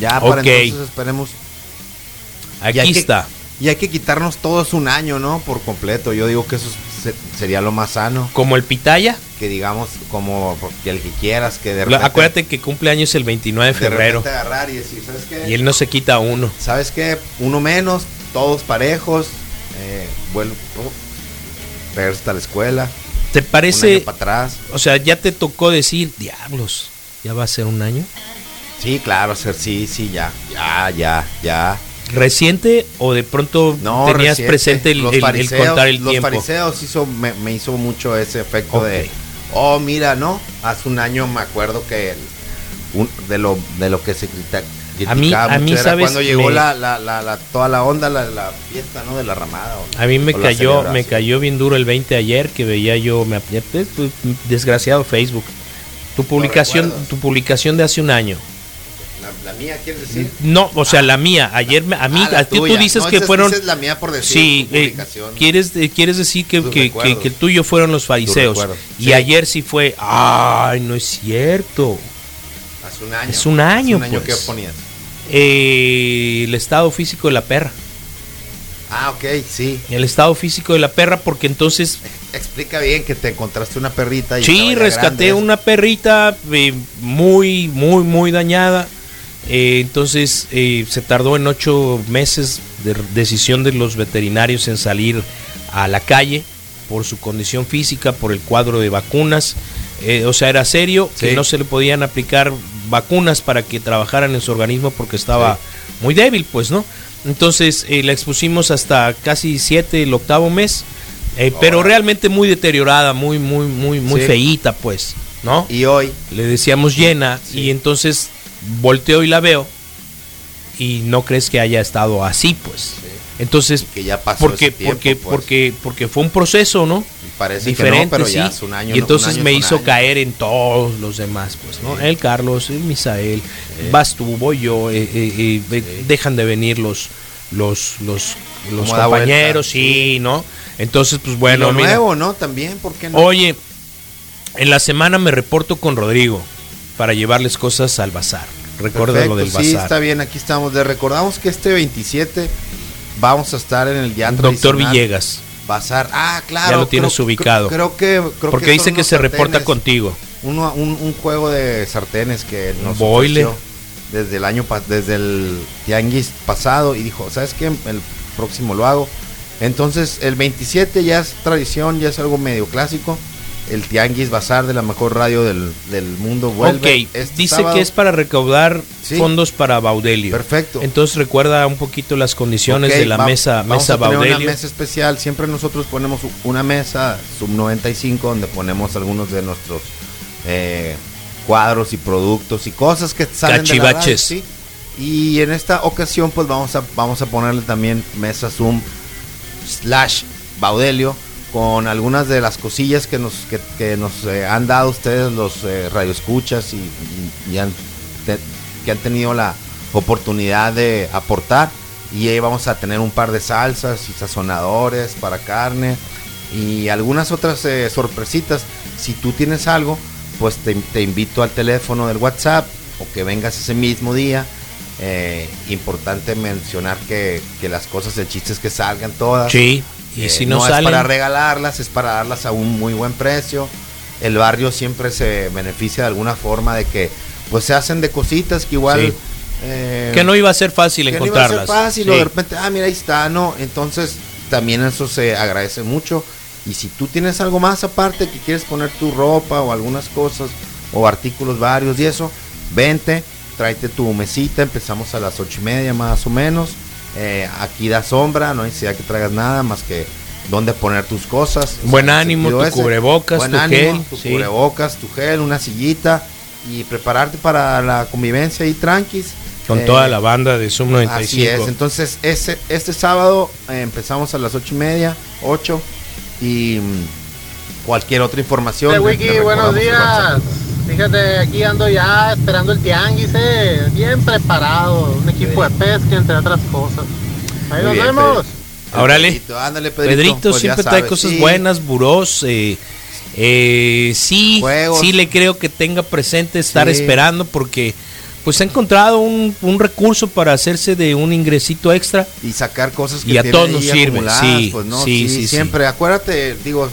ya para entonces esperemos. Aquí Y hay que- está. Y hay que quitarnos todos un año, ¿no? Por completo. Yo digo que eso se- sería lo más sano. Como el pitaya, Que digamos, como que el que quieras, que de repente. acuérdate que cumple años el 29 de febrero agarrar y decir, ¿sabes qué? y él no se quita uno. ¿Sabes qué? Uno menos, todos parejos. Eh, vuelvo. Regreso hasta la escuela. ¿Te un parece, año para atrás. o sea, ya te tocó decir, diablos, ya va a ser un año? Sí, claro, ser, sí, sí, ya, ya, ya, ya. ¿Reciente o de pronto No, tenías reciente. presente el, Los el- el fariseos- contar el los tiempo? fariseos hizo, me, me hizo mucho ese efecto de, oh, mira, ¿no? Hace un año me acuerdo que el- un- de, lo, de lo que se crita- A mí- a mí, era ¿sabes? cuando llegó Me- la, la, la, la- toda la onda, la, la fiesta, ¿no? De la ramada. o- A mí me cayó, me cayó bien duro el 20 ayer que veía yo, me, pues, desgraciado Facebook. Tu publicación, tu publicación de hace un año. La, mía, ¿quieres decir? No, o sea, la mía. Ayer, me- a mí, Ah, a ti tú dices No, que fueron. dices la mía por decir Sí, eh, quieres, eh, quieres decir que, que, que, que el tuyo fueron los fariseos. Y Sí. ayer sí fue, ay, no es cierto. Hace un año. Es un año, Hace un año pues. que ponías. Eh, el estado físico de la perra. Ah, ok, sí. El estado físico de la perra, porque entonces Explica bien que te encontraste una perrita y Sí, rescaté grande. una perrita eh, muy, muy, muy dañada. Eh, entonces eh, se tardó en ocho meses de decisión de los veterinarios en salir a la calle por su condición física, por el cuadro de vacunas. Eh, o sea, era serio que no se le podían aplicar vacunas para que trabajaran en su organismo porque estaba muy débil, pues, ¿no? Entonces eh, la expusimos hasta casi siete, el octavo mes. Pero realmente muy deteriorada, muy, muy, muy, muy Sí. feíta, pues, ¿no? Y hoy, Le decíamos llena y entonces volteo y la veo y no crees que haya estado así, pues. Entonces, que ya pasó porque, tiempo, porque, pues. porque, porque fue un proceso, ¿no? Y parece Diferente, que no, pero sí. ya hace un año. y entonces año me hizo año. caer en todos los demás, pues, ¿no? Sí. El Carlos, el Misael, vas tú, voy yo, eh, eh, eh, eh, dejan de venir los, los, los, los compañeros, sí, ¿no? Entonces, pues Y bueno, lo mira. nuevo, ¿no? También, ¿por qué no? Oye, en la semana me reporto con Rodrigo para llevarles cosas al bazar. Recuerda Perfecto, lo del Sí, bazar. está bien, aquí estamos. Le recordamos que este 27 vamos a estar en el ya Doctor Villegas, Bazar. Ah, claro. Ya lo tienes creo- ubicado. Creo, que. Creo porque que dice que se reporta contigo. uno- un, un juego de sartenes que nos ofreció desde el año desde el tianguis pasado y dijo, ¿sabes qué? El próximo lo hago. Entonces, el 27 ya es tradición, ya es algo medio clásico. El tianguis bazar de la mejor radio del, del mundo vuelve. ok, este dice sábado. que es para recaudar Sí. fondos para Baudelio. Perfecto. Entonces recuerda un poquito las condiciones de la va- mesa, vamos mesa a tener Baudelio. una mesa especial. Siempre nosotros ponemos una mesa sub 95 donde ponemos algunos de nuestros eh, cuadros y productos y cosas que salen de la radio, Cachivaches. ¿sí? Y en esta ocasión pues vamos a vamos a ponerle también mesa Zoom slash Baudelio con algunas de las cosillas que nos que, nos eh, han dado ustedes los eh, radioescuchas y, que han tenido la oportunidad de aportar. Y ahí vamos a tener un par de salsas y sazonadores para carne y algunas otras eh, sorpresitas. Si tú tienes algo pues te, invito al teléfono del WhatsApp o que vengas ese mismo día. Importante mencionar que, que las cosas el chiste es que salgan todas. Sí, y eh, si no, es salen, para regalarlas, es para darlas a un muy buen precio. El barrio siempre se beneficia de alguna forma de que pues se hacen de cositas que igual Sí. eh, que no iba a ser fácil que no iba a ser encontrarlas. fácil Sí. o de repente, ah, mira, ahí está, no. Entonces también eso se agradece mucho. Y si tú tienes algo más aparte que quieres poner tu ropa o algunas cosas o artículos varios y eso, vente, tráete tu mesita, empezamos a las ocho y media más o menos. Eh, aquí da sombra, no hay necesidad que traigas nada más que dónde poner tus cosas. Buen sea, ánimo, tu cubrebocas, buen tu ánimo, gel, tu sí. cubrebocas, tu gel, una sillita y prepararte para la convivencia y tranquis. Con Eh, toda la banda de Sum 95. Así es, entonces ese, este sábado eh, empezamos a las ocho y media, 8 y mm, cualquier otra información. Le- Wiki, buenos días. Fíjate, aquí ando ya esperando el tianguis, eh, bien preparado, un equipo de pesca, entre otras cosas. Ahí Muy nos bien, vemos. Órale. Pedrito, ándale, Pedrito. Pedrito pues siempre trae sabes, cosas sí. buenas, burós. Eh, eh, sí, Juegos. sí le creo que tenga presente estar Sí. esperando porque pues ha encontrado un, un recurso para hacerse de un ingresito extra. y sacar cosas que Y a tiene todos nos sirve, acumuladas, sí, pues, ¿no? sí, sí, sí, sí. siempre acuérdate digo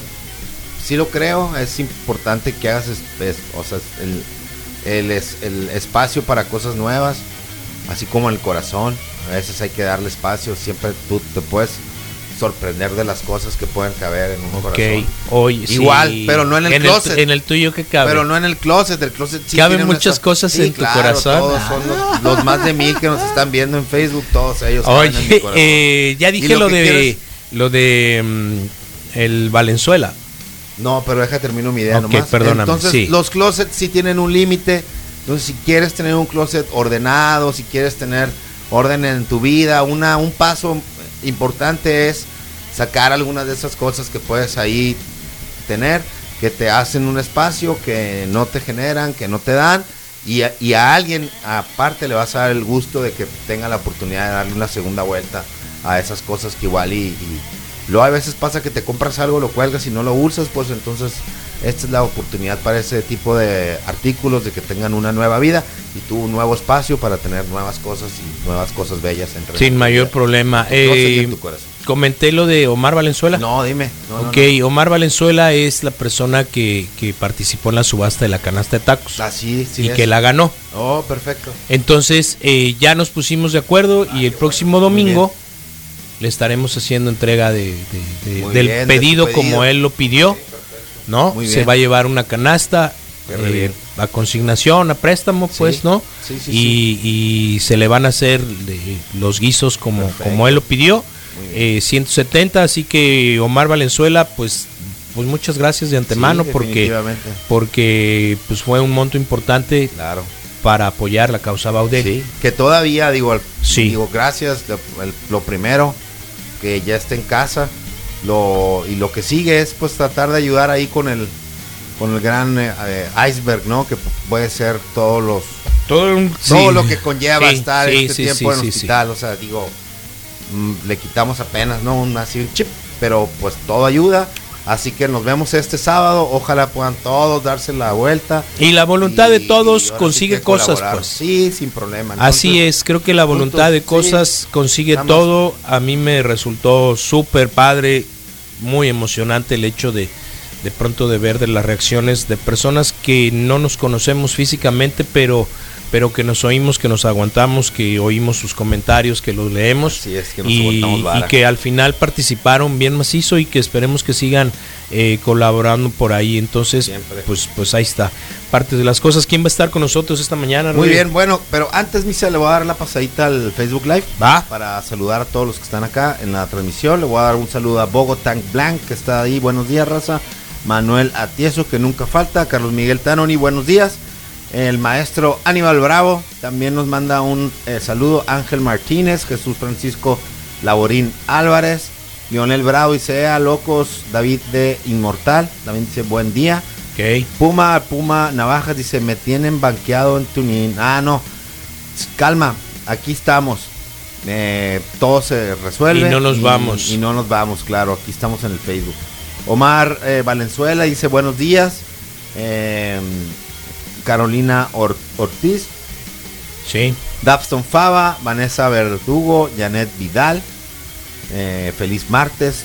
sí lo creo es importante que hagas es- es- o sea, el, el, es- el espacio para cosas nuevas así como el corazón a veces hay que darle espacio siempre tú te puedes sorprender de las cosas que pueden caber en un Ok, corazón oye, sí. Igual, pero no en el closet. en el tuyo que cabe. pero no en el closet el closet sí Caben muchas cosas Sí, en tu claro, corazón. todos son los, los más de mil que nos están viendo en Facebook todos ellos caben en mi Oye, eh, ya dije lo, que de lo de mm, el Valenzuela. No, pero deja termino mi idea Ok, nomás. perdóname, Entonces, sí. los closets sí tienen un límite. Entonces, si quieres tener un closet ordenado, si quieres tener orden en tu vida, una, un paso importante es sacar algunas de esas cosas que puedes ahí tener, que te hacen un espacio, que no te generan, que no te dan. Y a, y a alguien aparte le vas a dar el gusto de que tenga la oportunidad de darle una segunda vuelta a esas cosas que igual y, y luego a veces pasa que te compras algo, lo cuelgas y no lo usas, pues entonces esta es la oportunidad para ese tipo de artículos de que tengan una nueva vida y tú un nuevo espacio para tener nuevas cosas y nuevas cosas bellas entre Sin mayor vida, problema. Eh, en tu corazón. comenté lo de Omar Valenzuela. No, dime. No, no, ok, Omar Valenzuela es la persona que, que participó en la subasta de la canasta de tacos. Así, sí y es. que la ganó. Oh, perfecto. Entonces eh, ya nos pusimos de acuerdo y el próximo domingo le estaremos haciendo entrega de, de- de- Muy del bien, pedido, pedido. como él lo pidió. ¿No? Se va a llevar una canasta eh, a consignación, a préstamo, Sí. pues, ¿no? Sí, sí, y, y se le van a hacer de- los guisos como, Perfecto. como él lo pidió. Eh, 170, así que Omar Valenzuela, pues, pues muchas gracias de antemano porque, porque pues fue un monto importante Claro. para apoyar la causa Baudel. Que todavía digo, al- Sí. digo gracias, lo, el- lo primero que ya esté en casa, lo y lo que sigue es pues tratar de ayudar ahí con el con el gran eh, iceberg, ¿no? Que pu- puede ser todos los Todo, un- todo sí. lo que conlleva Sí, estar sí, este tiempo en hospital, o sea, digo mm, le quitamos apenas, ¿no? Un así un chip, pero pues todo ayuda. Así que nos vemos este sábado. Ojalá puedan todos darse la vuelta. Y la voluntad de Y- todos sí consigue cosas, pues. Sí, sin problema. Así Entonces, es, creo que la voluntad de sí. cosas consigue Estamos- todo. A mí me resultó súper padre, muy emocionante el hecho de de pronto de ver de las reacciones de personas que no nos conocemos físicamente, pero pero que nos oímos, que nos aguantamos, que oímos sus comentarios, que los leemos es, que nos y, y que al final participaron bien macizo y que esperemos que sigan eh, colaborando por ahí. Entonces, Siempre. pues pues ahí está. Parte de las cosas. ¿Quién va a estar con nosotros esta mañana? Muy bien, bueno, pero antes, Misa, le voy a dar la pasadita al Facebook Live. Va. Para saludar a todos los que están acá en la transmisión. Le voy a dar un saludo a Bogotán Blanc, que está ahí. Buenos días, raza. Manuel Atieso, que nunca falta. Carlos Miguel Tanoni, buenos días. El maestro Aníbal Bravo también nos manda un eh, saludo. Ángel Martínez, Jesús Francisco Laborín Álvarez. Lionel Bravo dice, "Ea, locos, David de Inmortal. También dice, buen día. Ok. Puma, Puma Navajas dice, me tienen banqueado en Tunin. Ah, no. Calma, aquí estamos. Eh, todo se resuelve. Y no nos vamos. Y no nos vamos, claro. Aquí estamos en el Facebook. Omar eh, Valenzuela dice, buenos días. Eh, Carolina Or- Ortiz. Sí. Dapston Fava, Vanessa Verdugo, Janet Vidal, eh, feliz martes,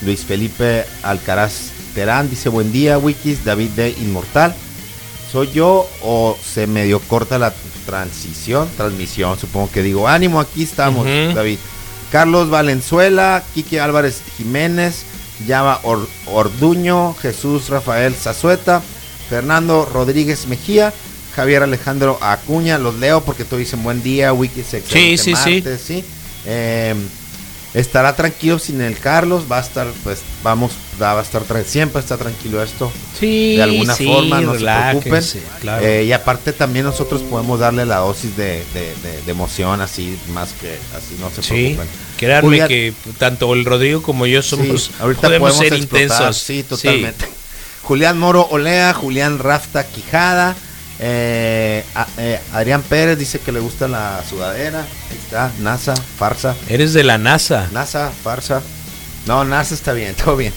Luis Felipe Alcaraz Terán dice buen día, Wikis, David de Inmortal. ¿Soy yo o se medio corta la transición? Transmisión, supongo que digo. Ánimo, aquí estamos. David. Carlos Valenzuela, Quique Álvarez Jiménez, Or- Orduño, Jesús Rafael Zazueta, Fernando Rodríguez Mejía, Javier Alejandro Acuña, los leo porque todos dicen buen día, excelente Sí, sí, sí. martes, sí. Eh, Estará tranquilo sin el Carlos, va a estar, pues, vamos, va a estar, siempre está tranquilo esto. Sí, de alguna sí, forma, no se preocupen. claro. Eh, y aparte también nosotros podemos darle la dosis de, de- de- de emoción así, más que así, no se Sí, preocupen. créanme Julián- que tanto el Rodrigo como yo somos, Sí, ahorita podemos, podemos ser explotar, intensos. Sí, totalmente. Julián Moro Olea, Julián Rafta Quijada, eh, a- eh, Adrián Pérez dice que le gusta la sudadera. Ahí está, NASA, farsa. Eres de la NASA. NASA, farsa. No, NASA está bien, todo bien.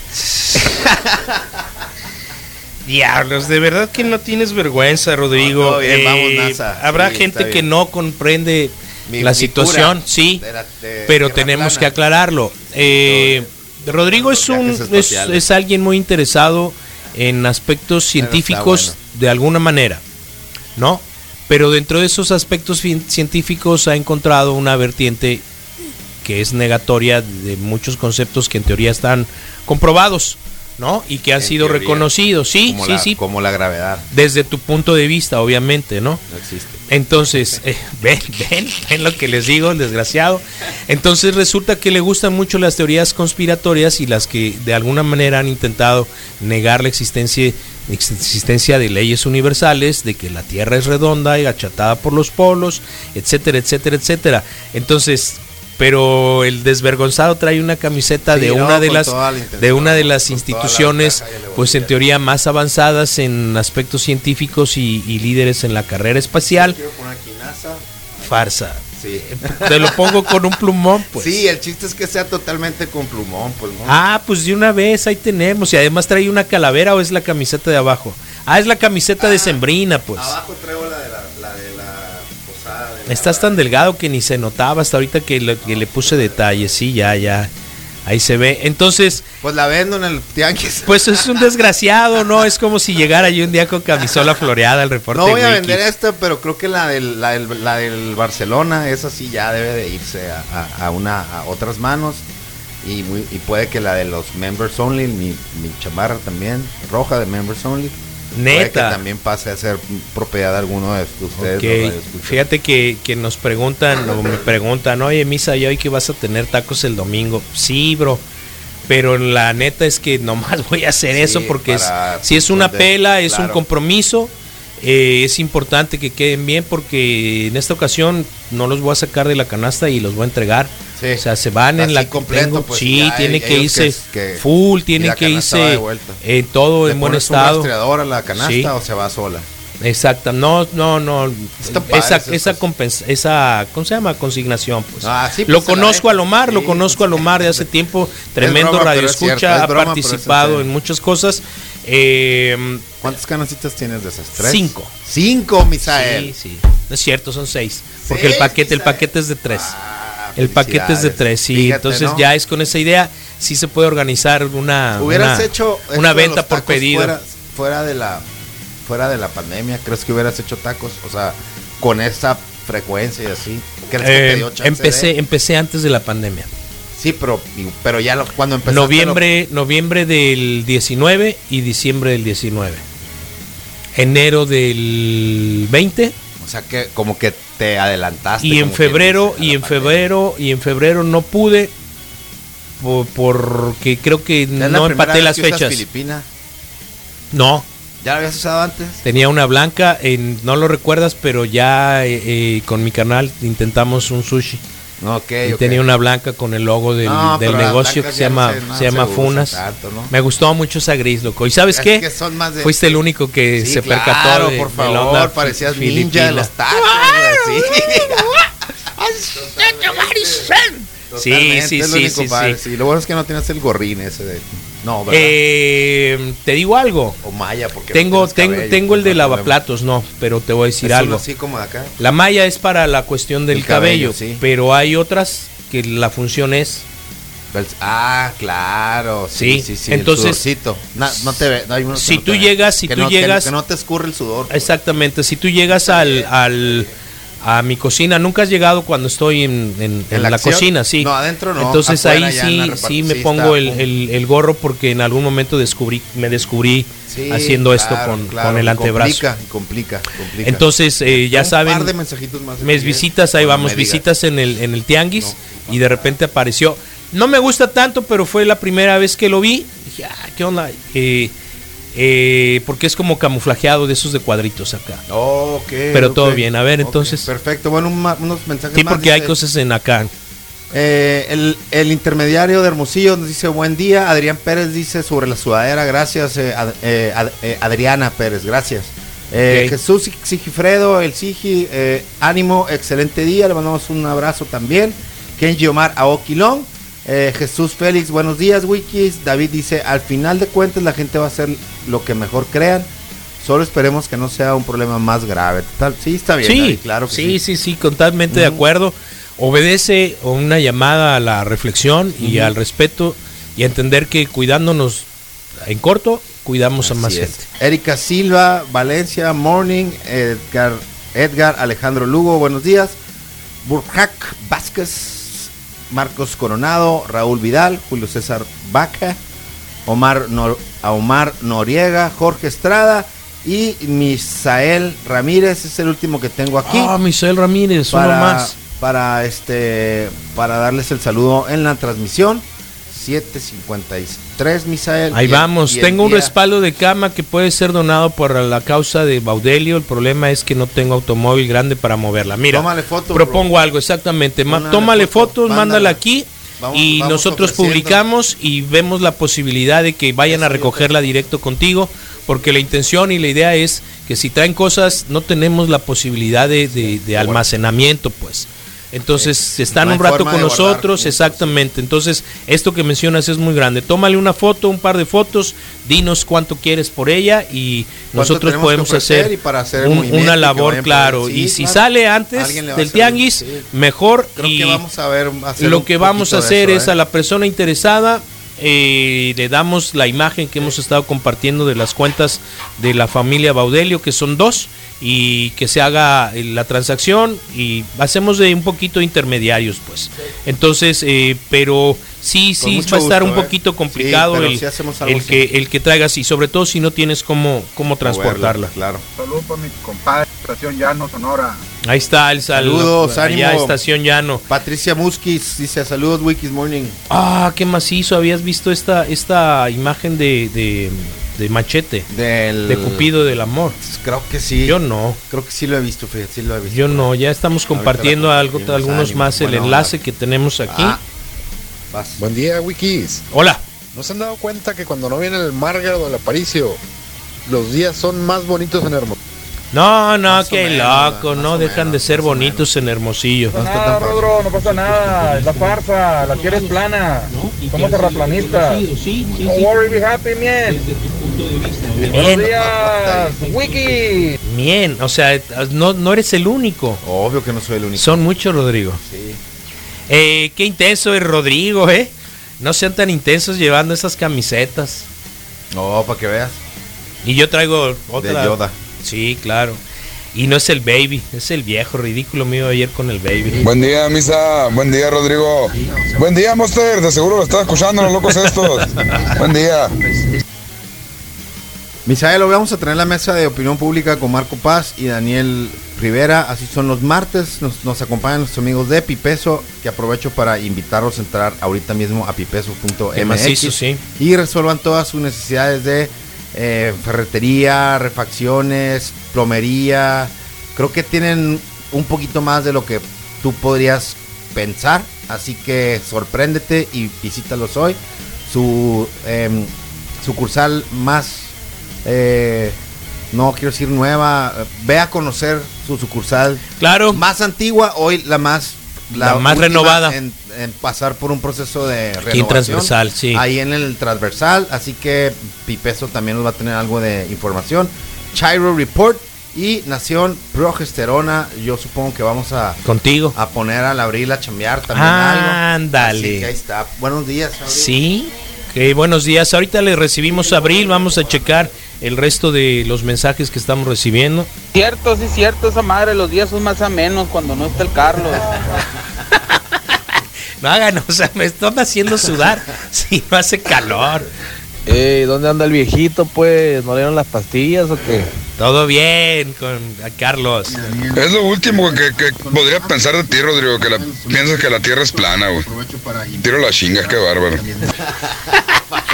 Diablos, de verdad que no tienes vergüenza, Rodrigo. No, bien, Eh, vamos, NASA. Habrá Sí, gente que no comprende Mi- la mi situación, sí, de la- de pero tenemos plana. que aclararlo. Eh, Rodrigo es un es alguien muy interesado en aspectos científicos bueno. de alguna manera, ¿no? Pero dentro de esos aspectos científicos ha encontrado una vertiente que es negatoria de muchos conceptos que en teoría están comprobados, ¿no? Y que han En sido teoría. reconocidos, sí, como sí, la, sí, Como la gravedad. desde tu punto de vista, obviamente, ¿no? No existe. Entonces, eh, ven, ven, ven lo que les digo, el desgraciado. Entonces resulta que le gustan mucho las teorías conspiratorias y las que de alguna manera han intentado negar la existencia, existencia de leyes universales, de que la Tierra es redonda y achatada por los polos, etcétera, etcétera, etcétera. Entonces, pero el desvergonzado trae una camiseta Sí, de no, una de las la de una de las instituciones la pues en teoría más avanzadas en aspectos científicos y, y líderes en la carrera espacial. Farsa. Sí. te lo pongo con un plumón pues. Sí, el chiste es que sea totalmente con plumón, pues no. ah pues de una vez ahí tenemos. Y además trae una calavera o es la camiseta de abajo ah es la camiseta de sembrina pues. Abajo traigo la de la, la de estás tan delgado que ni se notaba hasta ahorita que le, que le puse detalles sí ya ya ahí se ve entonces Pues la vendo en el tianguis. pues es un desgraciado no es como si llegara yo un día con camisola floreada al reporte no voy a Wiki. vender esta, pero creo que la del, la del, la del Barcelona, esa sí ya debe de irse a, a- una a otras manos. Y, muy- y puede que la de los members only, mi, mi chamarra también, roja de members only. Puede que neta también pase a ser propiedad de alguno de ustedes. Fíjate que, que nos preguntan o me preguntan, oye Misa, ¿y hoy que vas a tener tacos el domingo? Sí, bro. Pero la neta es que nomás voy a hacer Sí, eso porque es- si es una pela, es un compromiso, eh, es importante que queden bien porque en esta ocasión no los voy a sacar de la canasta y los voy a entregar. Sí. O sea, se van en la completo, tengo- pues, sí, tiene que irse que- full, tiene que irse eh, todo ¿Le en buen estado. a la canasta Sí. o se va sola? Exacto, no, no, no. Está esa, esa, compensa- esa, ¿cómo se llama? Consignación, pues. Ah, sí, lo pues, se la conozco a Lomar, lo Sí, conozco a Lomar de hace tiempo, tremendo broma, radio pero es cierto, escucha, es ha broma, participado en muchas cosas. Eh, ¿Cuántas canasitas tienes de esas? ¿Tres? Cinco. Cinco, Misael. sí, sí. No es cierto, son seis. Porque el paquete, el paquete es de tres. Ah, el paquete es de tres, sí. Fíjate, Entonces ¿no? ya es con esa idea, sí se puede organizar una, Hubieras una, hecho una venta por pedido. Fuera, fuera de la fuera de la pandemia, ¿crees que hubieras hecho tacos? O sea, con esa frecuencia y así. ¿Crees que te Eh, dio chance empecé, de- empecé antes de la pandemia. Sí, pero, pero ya lo- cuando empezaste Noviembre, noviembre del 19 y diciembre del 19. Enero del 20 lo- o sea, que como que te adelantaste. y en febrero y en pandemia. febrero y en febrero no pude por- porque creo que ¿Es la no empaté las fechas. Filipina? No, ¿Ya la habías usado antes? tenía una blanca, no lo recuerdas, pero ya eh, eh, con mi canal intentamos un sushi. No, ok, y ok. tenía una blanca con el logo del, No, del negocio que se no llama, se- no se llama Funas. tanto, ¿no? Me gustó mucho esa gris, loco. ¿Y sabes Es qué? que son más de- Fuiste el único que Sí, se claro, percató de, por de favor, la onda parecías filipina. ninja de los tacos, sí. Sí, sí, es lo sí, único sí, padre, sí. Lo bueno es que no tienes el gorrín ese de... No, ¿verdad? Eh, te digo algo. o malla, porque Tengo, no tengo, cabello, tengo el de pues, no hay lavaplatos, no, pero te voy a decir. Es algo. así como de acá. La malla es para la cuestión del El cabello, cabello, sí. pero hay otras que la función es Ah, claro, sí, Sí, sí, sí. entonces- el sudorcito. Na- no te ve, no Si no tú llegas- si Que tú no- llegas- que no te escurre el sudor. pues. exactamente. Si tú llegas al, al a mi cocina, nunca has llegado cuando estoy en, en- en la cocina, sí. No, adentro no, Entonces afuera ahí sí, sí me pongo el, el- el gorro porque en algún momento descubrí, me descubrí Sí, haciendo esto con, claro, con el antebrazo. Complica, complica, complica. Entonces, eh, ya Un saben, par de mensajitos más de mis visitas, ahí vamos, visitas en el, en el tianguis y de repente apareció. No me gusta tanto, pero fue la primera vez que lo vi. Dije, ah, ¿qué onda? Eh, eh, porque es como camuflajeado de esos de cuadritos acá. Pero todo bien. A ver, entonces. perfecto. Bueno, un unos mensajes Sí, más, porque hay cosas en acá. eh, el, el intermediario de Hermosillo nos dice buen día. Adrián Pérez dice sobre la sudadera. Gracias, eh, Ad- eh, Ad- Adriana Pérez. Gracias. Jesús Sigifredo, el Sigi, eh, ánimo, excelente día. Le mandamos un abrazo también. Kenji Omar Aoquilón. Eh, Jesús Félix, buenos días, Wikis. David dice, al final de cuentas la gente va a hacer lo que mejor crean. Solo esperemos que no sea un problema más grave. Tal- sí, está bien. Sí, David, claro que sí, sí, sí, totalmente de acuerdo. Obedece una llamada a la reflexión y al respeto y a entender que cuidándonos en corto, cuidamos a más es. gente. Erika Silva, Valencia, Morning, Edgar, Edgar Alejandro Lugo, buenos días. Burjac Vázquez, Marcos Coronado, Raúl Vidal, Julio César Vaca, Omar, Nor- Omar Noriega, Jorge Estrada y Misael Ramírez, es el último que tengo aquí. Ah, Misael Ramírez, uno más. para este para darles el saludo en la transmisión 753 Misael Ahí vamos, el tengo un respaldo de cama que puede ser donado por la causa de Baudelio. El problema es que no tengo automóvil grande para moverla. Mira, Tómale foto, propongo algo, exactamente. Ma- Tómale tómale foto, fotos, mándala. mándala aquí Vamos- y vamos nosotros publicamos y vemos la posibilidad de que vayan a recogerla directo contigo. Porque la intención y la idea es que si traen cosas, no tenemos la posibilidad de, de- de almacenamiento, pues. Entonces están No un rato con nosotros, exactamente. Entonces, esto que mencionas es muy grande. Tómale una foto, un par de fotos, dinos cuánto quieres por ella y ¿Cuánto nosotros podemos hacer, y para hacer un- una labor, claro. Sí, y si claro. sale antes del tianguis, sí. mejor. creo y que vamos a ver hacer lo que vamos a hacer eso, es ¿eh? a la persona interesada eh, le damos la imagen que hemos estado compartiendo de las cuentas de la familia Baudelio, que son dos, y que se haga eh, la transacción y hacemos de un poquito intermediarios, pues. Entonces, eh, pero sí, sí, va a estar un gusto, ¿eh? poquito Sí, complicado el, que el que traigas y sobre todo si no tienes cómo, cómo transportarla. Claro. Saludos para mi compadre, Estación Llano, Sonora. Ahí está el sal- Saludos, allá, ánimo. Estación Llano. Patricia Muskis dice saludos Wikis Morning. Ah, qué macizo. ¿Habías visto esta, esta imagen de, de, de machete? Del De Cupido del Amor. Creo que sí. Yo no. Creo que sí lo he visto, fíjate, sí lo he visto. Yo no. Ya estamos compartiendo algo, algunos ánimo. más el enlace que tenemos aquí. Ah, vas. Buen día, Wikis. Hola. ¿No se han dado cuenta que cuando no viene el Margar o el Aparicio, los días son más bonitos en Hermosillo? No, no, Más qué menos, loco. No dejan menos, de ser bonitos en Hermosillo. No está Nada. Rodro, no pasa nada. Es la farsa. La quieres plana. Somos terraplanistas. Don't worry, be happy, man. Buenos Bien, días, Wiki. bien. O sea, no, no eres el único. Obvio que no soy el único. Son muchos, Rodrigo. Sí. Eh, qué intenso es Rodrigo, ¿eh? No sean tan intensos llevando esas camisetas. No, para que veas. Y yo traigo otra. De Yoda. Sí, claro. Y no es el baby, es el viejo ridículo mío ayer con el baby. Buen día, Misa. Buen día, Rodrigo. Buen día, Monster. De seguro lo estás escuchando, los locos estos. Buen día. Misael, hoy vamos a tener la mesa de opinión pública con Marco Paz y Daniel Rivera. Así son los martes. Nos, nos acompañan nuestros amigos de Pipeso, que aprovecho para invitarlos a entrar ahorita mismo a pipeso.mx sí. y resuelvan todas sus necesidades de eh, ferretería, refacciones, plomería. Creo que tienen un poquito más de lo que tú podrías pensar. Así que sorpréndete y visítalos hoy. Su em, sucursal más, eh, no quiero decir nueva, ve a conocer su sucursal Claro, más antigua, hoy la más La más renovada. en, en pasar por un proceso de renovación. transversal, sí. Ahí en el transversal, así que Pipeso también nos va a tener algo de información. Chiro Report y Nación Progesterona, yo supongo que vamos a, Contigo. a poner al abril a chambear también algo. Ándale. Así que ahí está. Buenos días. Abril. Sí. Ok, buenos días. Ahorita le recibimos a Abril. Vamos a checar el resto de los mensajes que estamos recibiendo. Cierto, sí, cierto, esa madre, los días son más a menos cuando no está el Carlos. No hagan, o sea, me están haciendo sudar. Si no hace calor. Ey, ¿dónde anda el viejito, pues? ¿No le dieron las pastillas o qué? Todo bien con a Carlos. Es lo último que, que podría pensar de ti, Rodrigo, que la, piensas que la tierra es plana, güey. Tiro la chinga, qué bárbaro.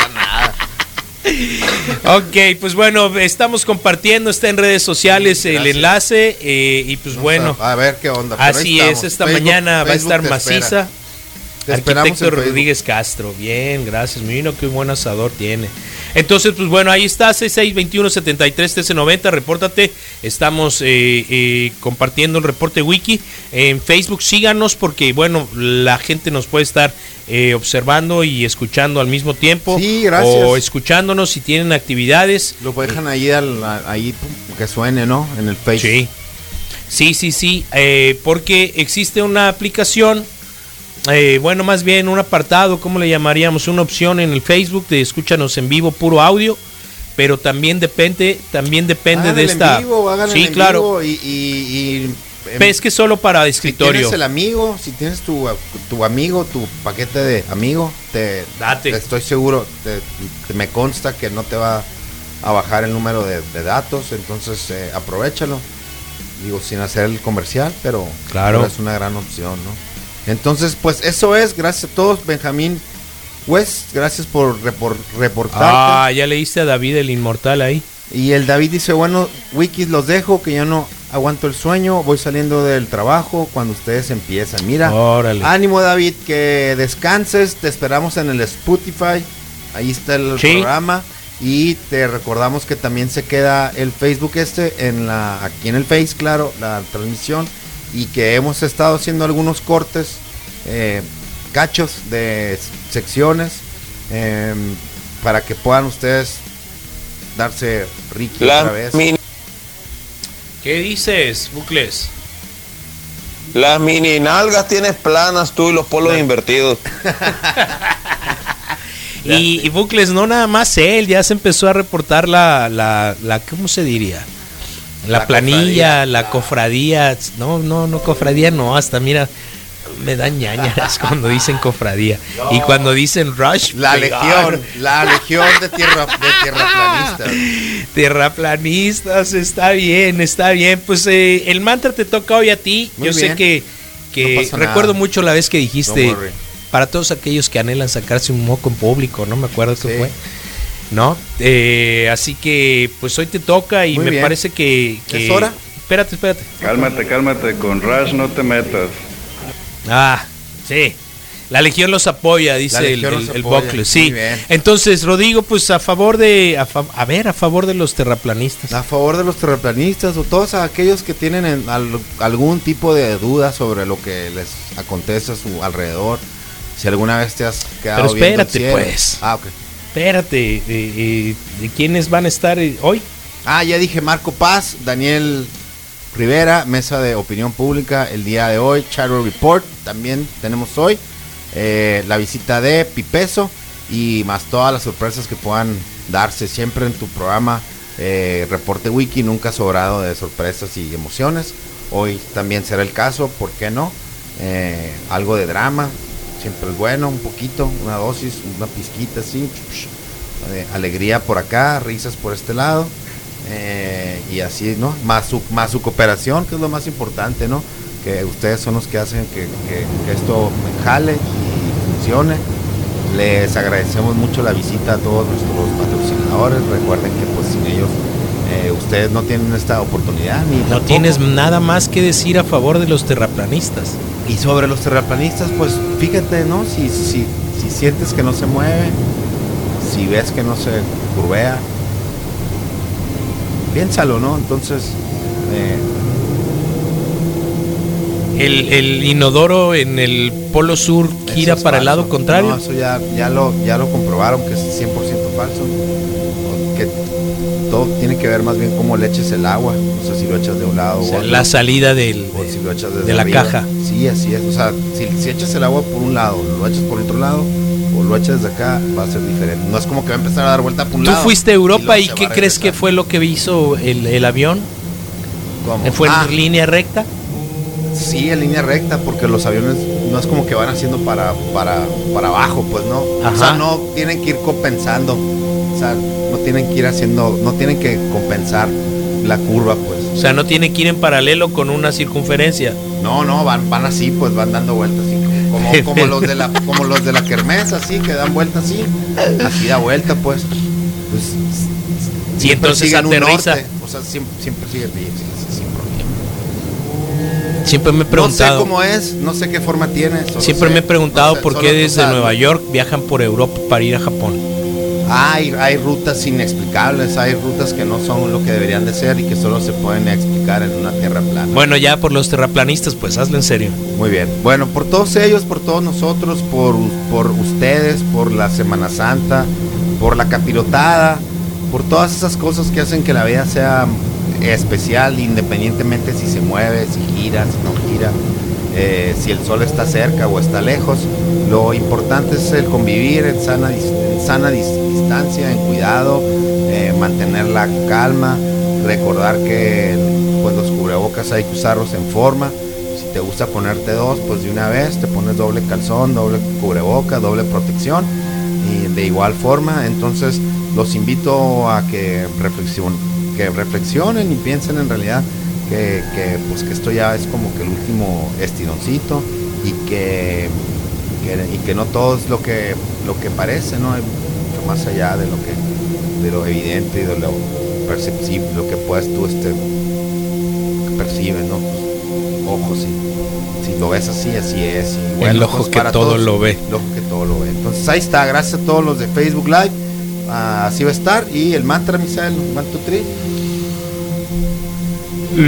Ok, pues bueno, estamos compartiendo, está en redes sociales el Gracias. enlace eh, y pues bueno, A ver qué onda. así es, esta Facebook- mañana va a estar maciza. Arquitecto. Rodríguez Castro, bien, gracias, mira qué buen asador tiene. Entonces, pues bueno, ahí está, 6621-73-1390, repórtate, estamos eh, eh, compartiendo el reporte wiki en Facebook, síganos porque bueno, la gente nos puede estar eh, observando y escuchando al mismo tiempo. Sí, gracias. O escuchándonos si tienen actividades. Lo dejan ahí, al- ahí que suene, ¿no? En el Facebook. Sí. Sí, sí, sí, eh, porque existe una aplicación, eh, bueno, más bien un apartado, ¿cómo le llamaríamos? Una opción en el Facebook de escúchanos en vivo, puro audio, pero también depende, también depende Hagan de esta. En vivo, hagan el sí, en claro. vivo y, y- y, em, Ves que solo para Si escritorio. tienes el amigo, si tienes tu, tu amigo, tu paquete de amigo, te, Date. te estoy seguro, te- te- me consta que no te va a bajar el número de, de datos, entonces eh, aprovechalo. Digo, sin hacer el comercial, pero, Claro. pero es una gran opción, ¿no? Entonces, pues eso es, gracias a todos, Benjamín West, gracias por repor- reportarte. Ah, ya leíste a David el Inmortal ahí. Y el David dice, bueno, wikis los dejo, que ya no aguanto el sueño, voy saliendo del trabajo cuando ustedes empiezan. Mira, Órale. ánimo David, que descanses, te esperamos en el Spotify, ahí está el Sí. programa. Y te recordamos que también se queda el Facebook este en la aquí en el Face, claro, la transmisión y que hemos estado haciendo algunos cortes, eh, cachos de secciones em, para que puedan ustedes darse Ricky otra vez. ¿Qué dices, Bucles? Las mini nalgas tienes planas tú y los polos invertidos. Y, y Bucles, no nada más él, ya se empezó a reportar la, la, la ¿cómo se diría? La, La planilla, cofradía. la cofradía. No, no, no, cofradía no, hasta mira, me dan ñañaras cuando dicen cofradía. Y cuando dicen rush, La pegar. legión, la legión de tierra de tierraplanistas. Terraplanistas, está bien, está bien. Pues eh, el mantra te toca hoy a ti. Muy Yo sé que, que No pasa nada. recuerdo mucho la vez que dijiste, para todos aquellos que anhelan sacarse un moco en público, no me acuerdo qué Sí. fue. ¿No? Eh, así que pues hoy te toca y Muy me bien. parece que, que- ¿Es hora? Espérate, espérate. Cálmate, cálmate, con Rush no te metas. Ah, sí. La Legión los apoya, dice el, el, el Sí. bien. Entonces, Rodrigo, pues a favor de. A, fa- a ver, a favor de los terraplanistas. A favor de los terraplanistas o todos aquellos que tienen en al- algún tipo de duda sobre lo que les acontece a su alrededor. Si alguna vez te has quedado Pero viendo el espérate, cielo. pues. Ah, ok. Espérate, eh, eh, ¿de quiénes van a estar hoy? Ah, ya dije Marco Paz, Daniel Rivera, mesa de opinión pública el día de hoy, Charro Report también tenemos hoy, eh, la visita de Pipeso y más todas las sorpresas que puedan darse siempre en tu programa eh, Reporte Wiki, nunca sobrado de sorpresas y emociones. Hoy también será el caso, ¿por qué no? Eh, algo de drama, siempre es bueno, un poquito, una dosis, una pizquita así, alegría por acá, risas por este lado. Eh, y así, ¿no? Más su, más su cooperación, que es lo más importante, ¿no? Que ustedes son los que hacen que, que- que esto jale y funcione. Les agradecemos mucho la visita a todos nuestros patrocinadores. Recuerden que pues sin ellos eh, ustedes no tienen esta oportunidad. Ni No tampoco- tienes nada más que decir a favor de los terraplanistas. y sobre los terraplanistas, pues fíjate, ¿no? Si, si, si sientes que no se mueve, si ves que no se curvea, piénsalo, ¿no? Entonces, eh, El, el inodoro en el polo sur gira es para el lado contrario. No, eso ya, ya, lo, ya lo comprobaron que es 100% falso. Que todo tiene que ver más bien cómo le eches el agua. No sé si lo echas de un lado O sea, o otro. la salida del, O si lo echas de la arriba. caja. Sí, así es. O sea, si, si echas el agua por un lado, lo echas por otro lado, o lo echas desde acá, va a ser diferente. No es como que va a empezar a dar vuelta por un Tú lado. fuiste a Europa y se ¿qué crees que fue lo que hizo el, el avión? ¿Cómo? ¿Fue Ah, en línea recta? Sí, en línea recta, porque los aviones no es como que van haciendo para, para, para abajo, pues no. O Ajá. sea, no tienen que ir compensando. compensar, no tienen que ir haciendo, no tienen que compensar la curva, pues. O sea, no tiene que ir en paralelo con una circunferencia. No, no, van, van así, pues van dando vueltas así, como, los de la, como los de la kermés, así, que dan vueltas así, así da vuelta, pues. pues Y entonces siguen un aterriza. norte, o sea, siempre, siempre sin problema. Siempre me he No sé preguntado. cómo es, no sé qué forma tiene. Siempre sé- me he preguntado no sé, por qué desde sabes. Nueva York viajan por Europa para ir a Japón. Hay, hay rutas inexplicables, hay rutas que no son lo que deberían de ser y que solo se pueden explicar en una tierra plana. Bueno, ya por los terraplanistas, pues hazlo en serio. Muy bien. Bueno, por todos ellos, por todos nosotros, por, por ustedes, por la Semana Santa, por la capirotada, por todas esas cosas que hacen que la vida sea especial, independientemente si se mueve, si gira, si no gira, eh, si el sol está cerca o está lejos. Lo importante es el convivir en sana, en sana dis- distancia, en cuidado, eh, mantener la calma, recordar que cubrebocas hay que usarlos en forma. Si te gusta ponerte dos, pues de una vez te pones doble calzón, doble cubreboca, doble protección y de igual forma. Entonces los invito a que reflexionen, que reflexionen y piensen en realidad que, que, pues que esto ya es como que el último estironcito y que, y que no todo es lo que lo que parece, ¿no? Mucho más allá de lo que de lo evidente y de lo perceptible, lo que puedes tú este que percibes, ¿no? Tus ojos y si lo ves así, así es. Y El ojo pues, que para todo todos, lo ve. El ojo que todo lo ve. Entonces ahí está, gracias a todos los de Facebook Live. Ah, así va a estar. Y el mantra, Misael, one, two, three. ¿Qué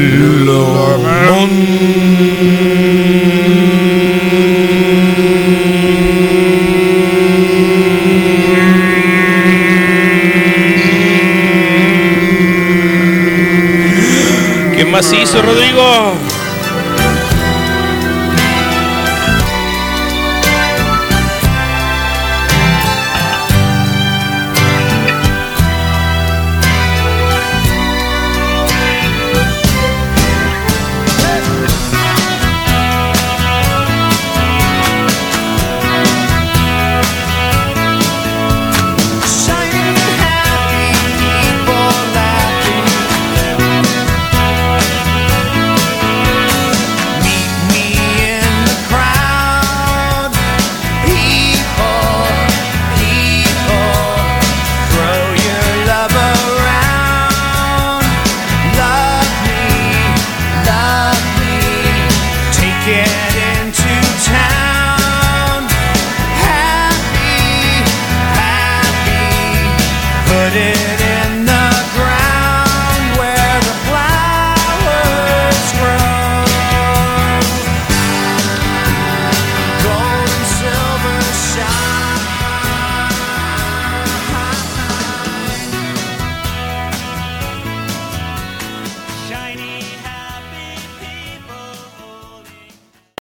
más hizo Rodrigo?